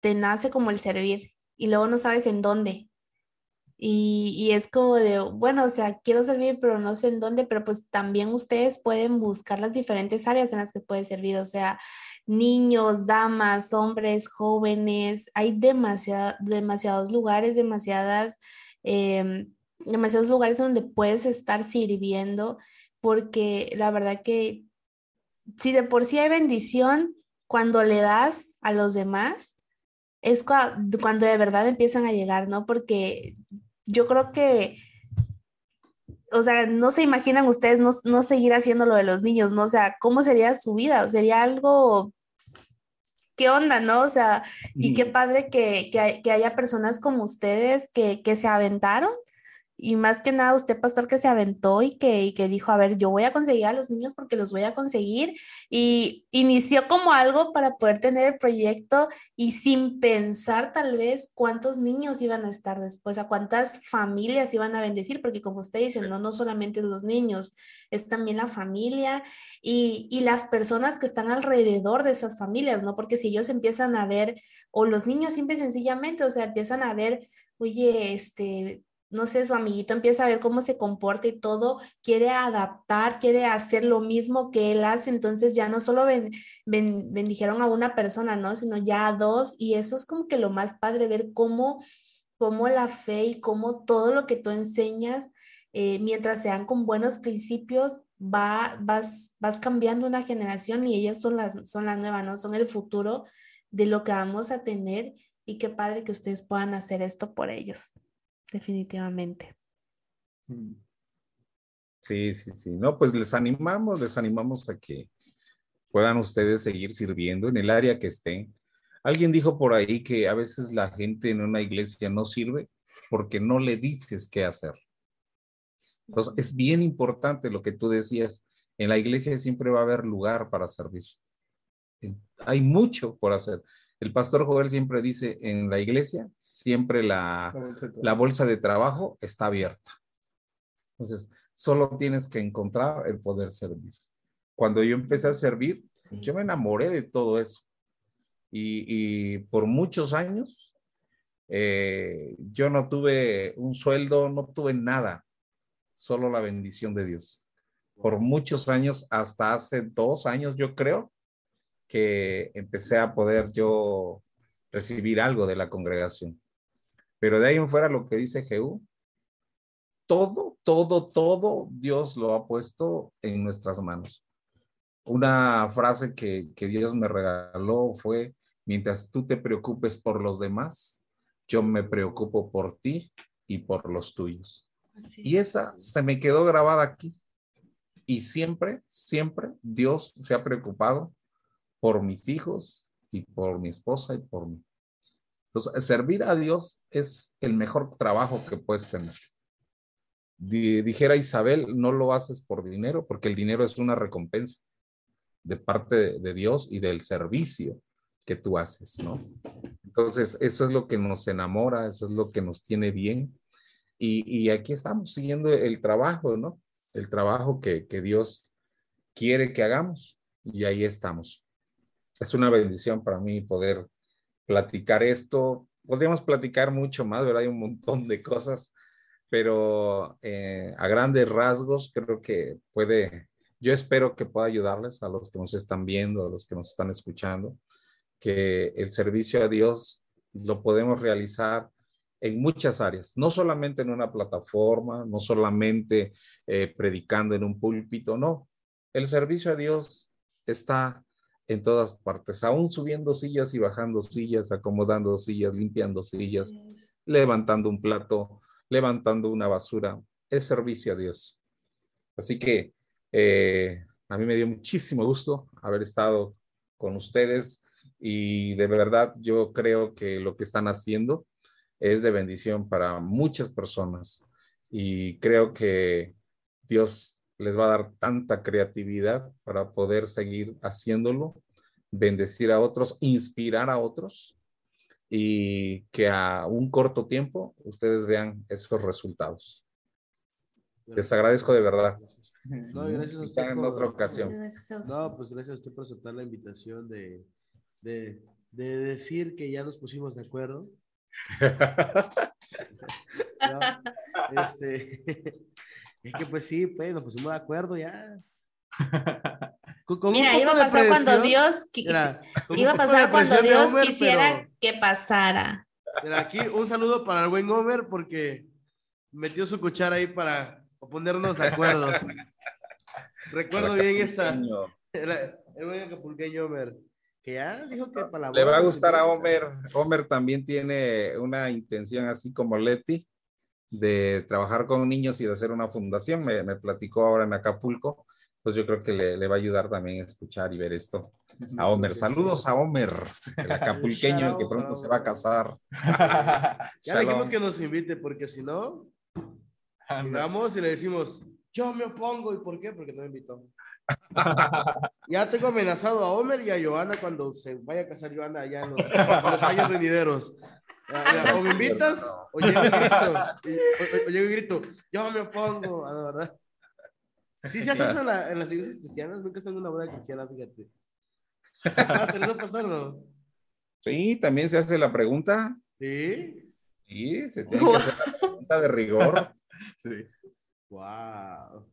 te nace como el servir y luego no sabes en dónde. Y, y, es como de, bueno, o sea, quiero servir, pero no sé en dónde, pero pues también ustedes pueden buscar las diferentes áreas en las que puede servir, o sea, niños, damas, hombres, jóvenes, hay demasiada, demasiados lugares, demasiadas, eh, demasiados lugares donde puedes estar sirviendo, porque la verdad que si de por sí hay bendición, cuando le das a los demás, es cuando de verdad empiezan a llegar, ¿no? Porque yo creo que, o sea, no se imaginan ustedes no, no seguir haciendo lo de los niños, ¿no? O sea, ¿cómo sería su vida? Sería algo ¿qué onda, no? O sea, y qué padre que, que, que haya personas como ustedes que, que, se aventaron y más que nada usted, pastor, que se aventó y que, y que dijo, a ver, yo voy a conseguir a los niños porque los voy a conseguir. Y inició como algo para poder tener el proyecto y sin pensar tal vez cuántos niños iban a estar después, a cuántas familias iban a bendecir, porque como usted dice, no, no solamente los niños, es también la familia y, y las personas que están alrededor de esas familias, ¿no? Porque si ellos empiezan a ver, o los niños simple y sencillamente, o sea, empiezan a ver, oye, este, no sé, su amiguito empieza a ver cómo se comporta y todo, quiere adaptar, quiere hacer lo mismo que él hace, entonces ya no solo ben, ben, bendijeron a una persona, ¿no? Sino ya a dos, y eso es como que lo más padre, ver cómo, cómo la fe y cómo todo lo que tú enseñas, eh, mientras sean con buenos principios, va, vas, vas cambiando una generación y ellas son las, son la nueva, ¿no? Son el futuro de lo que vamos a tener y qué padre que ustedes puedan hacer esto por ellos definitivamente. Mm. Sí, sí, sí. No, pues les animamos, les animamos a que puedan ustedes seguir sirviendo en el área que estén. Alguien dijo por ahí que a veces la gente en una iglesia no sirve porque no le dices qué hacer. Entonces, es bien importante lo que tú decías. En la iglesia siempre va a haber lugar para servir. Hay mucho por hacer. El pastor Joel siempre dice, en la iglesia siempre la, la, bolsa, la bolsa de trabajo está abierta. Entonces, solo tienes que encontrar el poder servir. Cuando yo empecé a servir, sí. yo me enamoré de todo eso. Y, y, por muchos años Eh, yo no tuve un sueldo, no tuve nada, solo la bendición de Dios. Por muchos años, hasta hace dos años, yo creo, que empecé a poder yo recibir algo de la congregación. Pero de ahí en fuera lo que dice Jehú, todo, todo, todo Dios lo ha puesto en nuestras manos. Una frase que, que Dios me regaló fue, mientras tú te preocupes por los demás, yo me preocupo por ti y por los tuyos. y esa se me quedó grabada aquí. Y siempre, siempre Dios se ha preocupado por mis hijos y por mi esposa y por mí. Entonces, servir a Dios es el mejor trabajo que puedes tener dijera Isabel, no lo haces por dinero, porque el dinero es una recompensa de parte de, Dios y del servicio que tú haces, ¿no? Entonces, eso es lo que nos enamora, eso es lo que nos tiene bien. Y, aquí estamos siguiendo el trabajo, ¿no? El trabajo que, que Dios quiere que hagamos. Y ahí estamos. Es una bendición para mí poder platicar esto. Podríamos platicar mucho más, ¿verdad? Hay un montón de cosas pero eh, a grandes rasgos creo que puede, yo espero que pueda ayudarles a los que nos están viendo, a los que nos están escuchando, que el servicio a Dios lo podemos realizar en muchas áreas, no solamente en una plataforma, no solamente eh, predicando en un púlpito, no. El servicio a Dios está en todas partes, aún subiendo sillas y bajando sillas, acomodando sillas, limpiando sillas, levantando un plato, levantando una basura, es servicio a Dios. Así que eh, a mí me dio muchísimo gusto haber estado con ustedes y de verdad yo creo que lo que están haciendo es de bendición para muchas personas y creo que Dios les va a dar tanta creatividad para poder seguir haciéndolo, bendecir a otros, inspirar a otros y que a un corto tiempo ustedes vean esos resultados. Les agradezco de verdad. No, gracias a usted. en otra ocasión. No, pues gracias a usted por aceptar la invitación de, de, de decir que ya nos pusimos de acuerdo. <laughs> <laughs> este, <laughs> es <laughs> que pues sí, pues nos pusimos de acuerdo ya. <laughs> Mira, iba a pasar cuando Dios iba a pasar cuando Dios quisiera que pasara. Mira, aquí un saludo para el buen Homer porque metió su cuchara ahí para ponernos de acuerdo. <laughs> Recuerdo bien esa. El, buen acapulqueño Homer. Que ya dijo que para Le va a gustar a Homer. Homer también tiene una intención así como Leti de trabajar con niños y de hacer una fundación. Me, me platicó ahora en Acapulco pues yo creo que le, va a ayudar también a escuchar y ver esto. A Homer, saludos a Homer, el acapulqueño que pronto se va a casar. <laughs> <laughs> ya le dijimos que nos invite, porque si no, vamos y le decimos, yo me opongo, ¿y por qué? Porque no me invitó. <laughs> ya tengo amenazado a Homer y a Joana cuando se vaya a casar Joana allá en los, años venideros. O me invitas o llego <laughs> y grito, o, llego y grito, yo me opongo, a la verdad. Sí se hace eso en, las iglesias cristianas, nunca están en una boda cristiana, fíjate. <laughs> ¿Se les pasar, no? Sí, también se hace la pregunta. Sí. Sí, se tiene que hacer la pregunta de rigor. <laughs> Sí. Wow.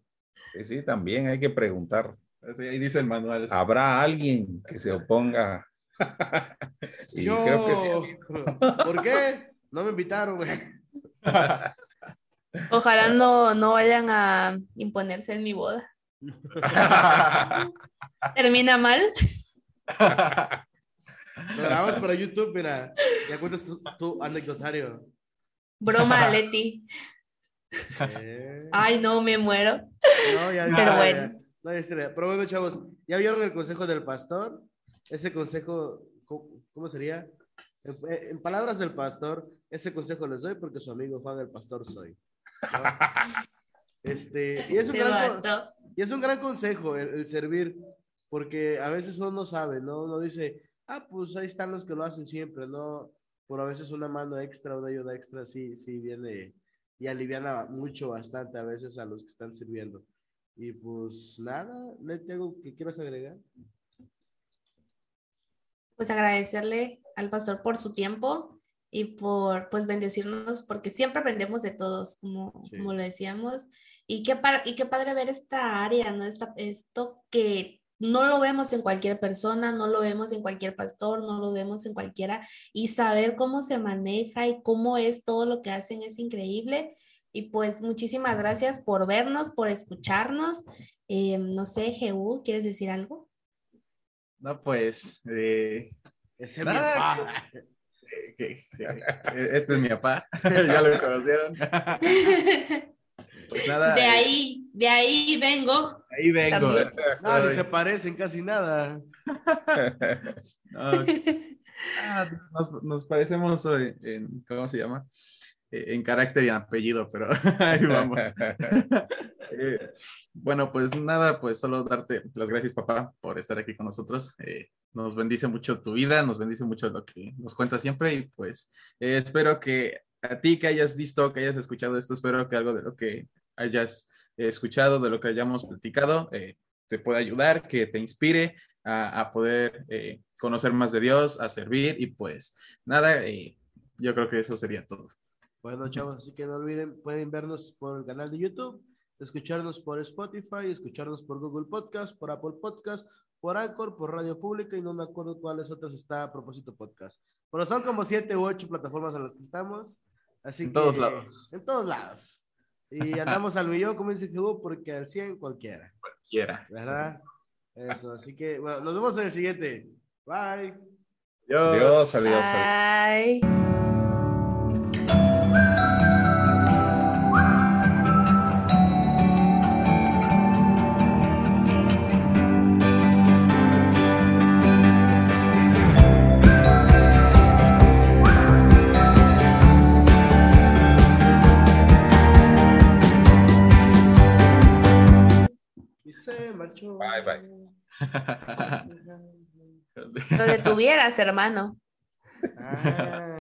Sí, sí, también hay que preguntar. ahí dice el manual. ¿Habrá alguien que se oponga? <laughs> Yo, creo que sí. ¿Por qué? No me invitaron. <laughs> Ojalá no, no vayan a imponerse en mi boda. <laughs> ¿Termina mal? grabamos para YouTube, mira. Ya cuentas tu, anecdotario. Broma, Leti. Eh. Ay, no, me muero. No, ya, Pero bueno. No, Pero bueno, chavos, ¿ya vieron el consejo del pastor? Ese consejo, ¿cómo sería? En, palabras del pastor, ese consejo les doy porque su amigo Juan el pastor soy. <laughs> Este, y, es un este gran, y es un gran consejo el, servir, porque a veces uno no sabe, ¿no? Uno dice, ah, pues ahí están los que lo hacen siempre, ¿no? Por a veces una mano extra, una ayuda extra, sí, sí viene y aliviana mucho, bastante a veces a los que están sirviendo. Y pues nada, ¿le tengo que quieras agregar? Pues agradecerle al pastor por su tiempo y por pues bendecirnos porque siempre aprendemos de todos, como, Sí. como lo decíamos. Y qué, y qué padre ver esta área, ¿no? Esta, esto que no lo vemos en cualquier persona, no lo vemos en cualquier pastor, no lo vemos en cualquiera, y saber cómo se maneja y cómo es todo lo que hacen es increíble. Y pues muchísimas gracias por vernos, por escucharnos. Eh, no sé, Jehu, ¿quieres decir algo? No, pues, eh, Ese es mi papá. que- que- este es mi papá, <laughs> <laughs> ya lo conocieron. Pues nada, De eh, ahí, de ahí vengo. ahí vengo. También. No, ni se parecen casi nada. <laughs> no, ah, nos, nos parecemos en, en- ¿cómo se llama? Eh, En carácter y en apellido, pero <laughs> ahí vamos. <laughs> Eh, bueno, pues nada, pues solo darte las gracias, papá, por estar aquí con nosotros. Eh, nos bendice mucho tu vida, nos bendice mucho lo que nos cuentas siempre y pues eh, espero que a ti que hayas visto, que hayas escuchado esto, espero que algo de lo que hayas escuchado, de lo que hayamos platicado, eh, te pueda ayudar, que te inspire a, a poder eh, conocer más de Dios, a servir y pues nada, yo creo que eso sería todo. Bueno, chavos, así que no olviden, pueden vernos por el canal de YouTube, escucharnos por Spotify, escucharnos por Google Podcast, por Apple Podcast, por Anchor, por Radio Pública y no me acuerdo cuáles otros está a propósito podcast. Pero son como siete u ocho plataformas en las que estamos. Así En que, todos lados. En todos lados. Y andamos al millón, como dice Jehu, porque al 100 cualquiera, Quiera. ¿verdad? Eso, así que, bueno, nos vemos en el siguiente. Bye. Adiós, adiós. adiós. Bye. Lo detuvieras, hermano. Ah.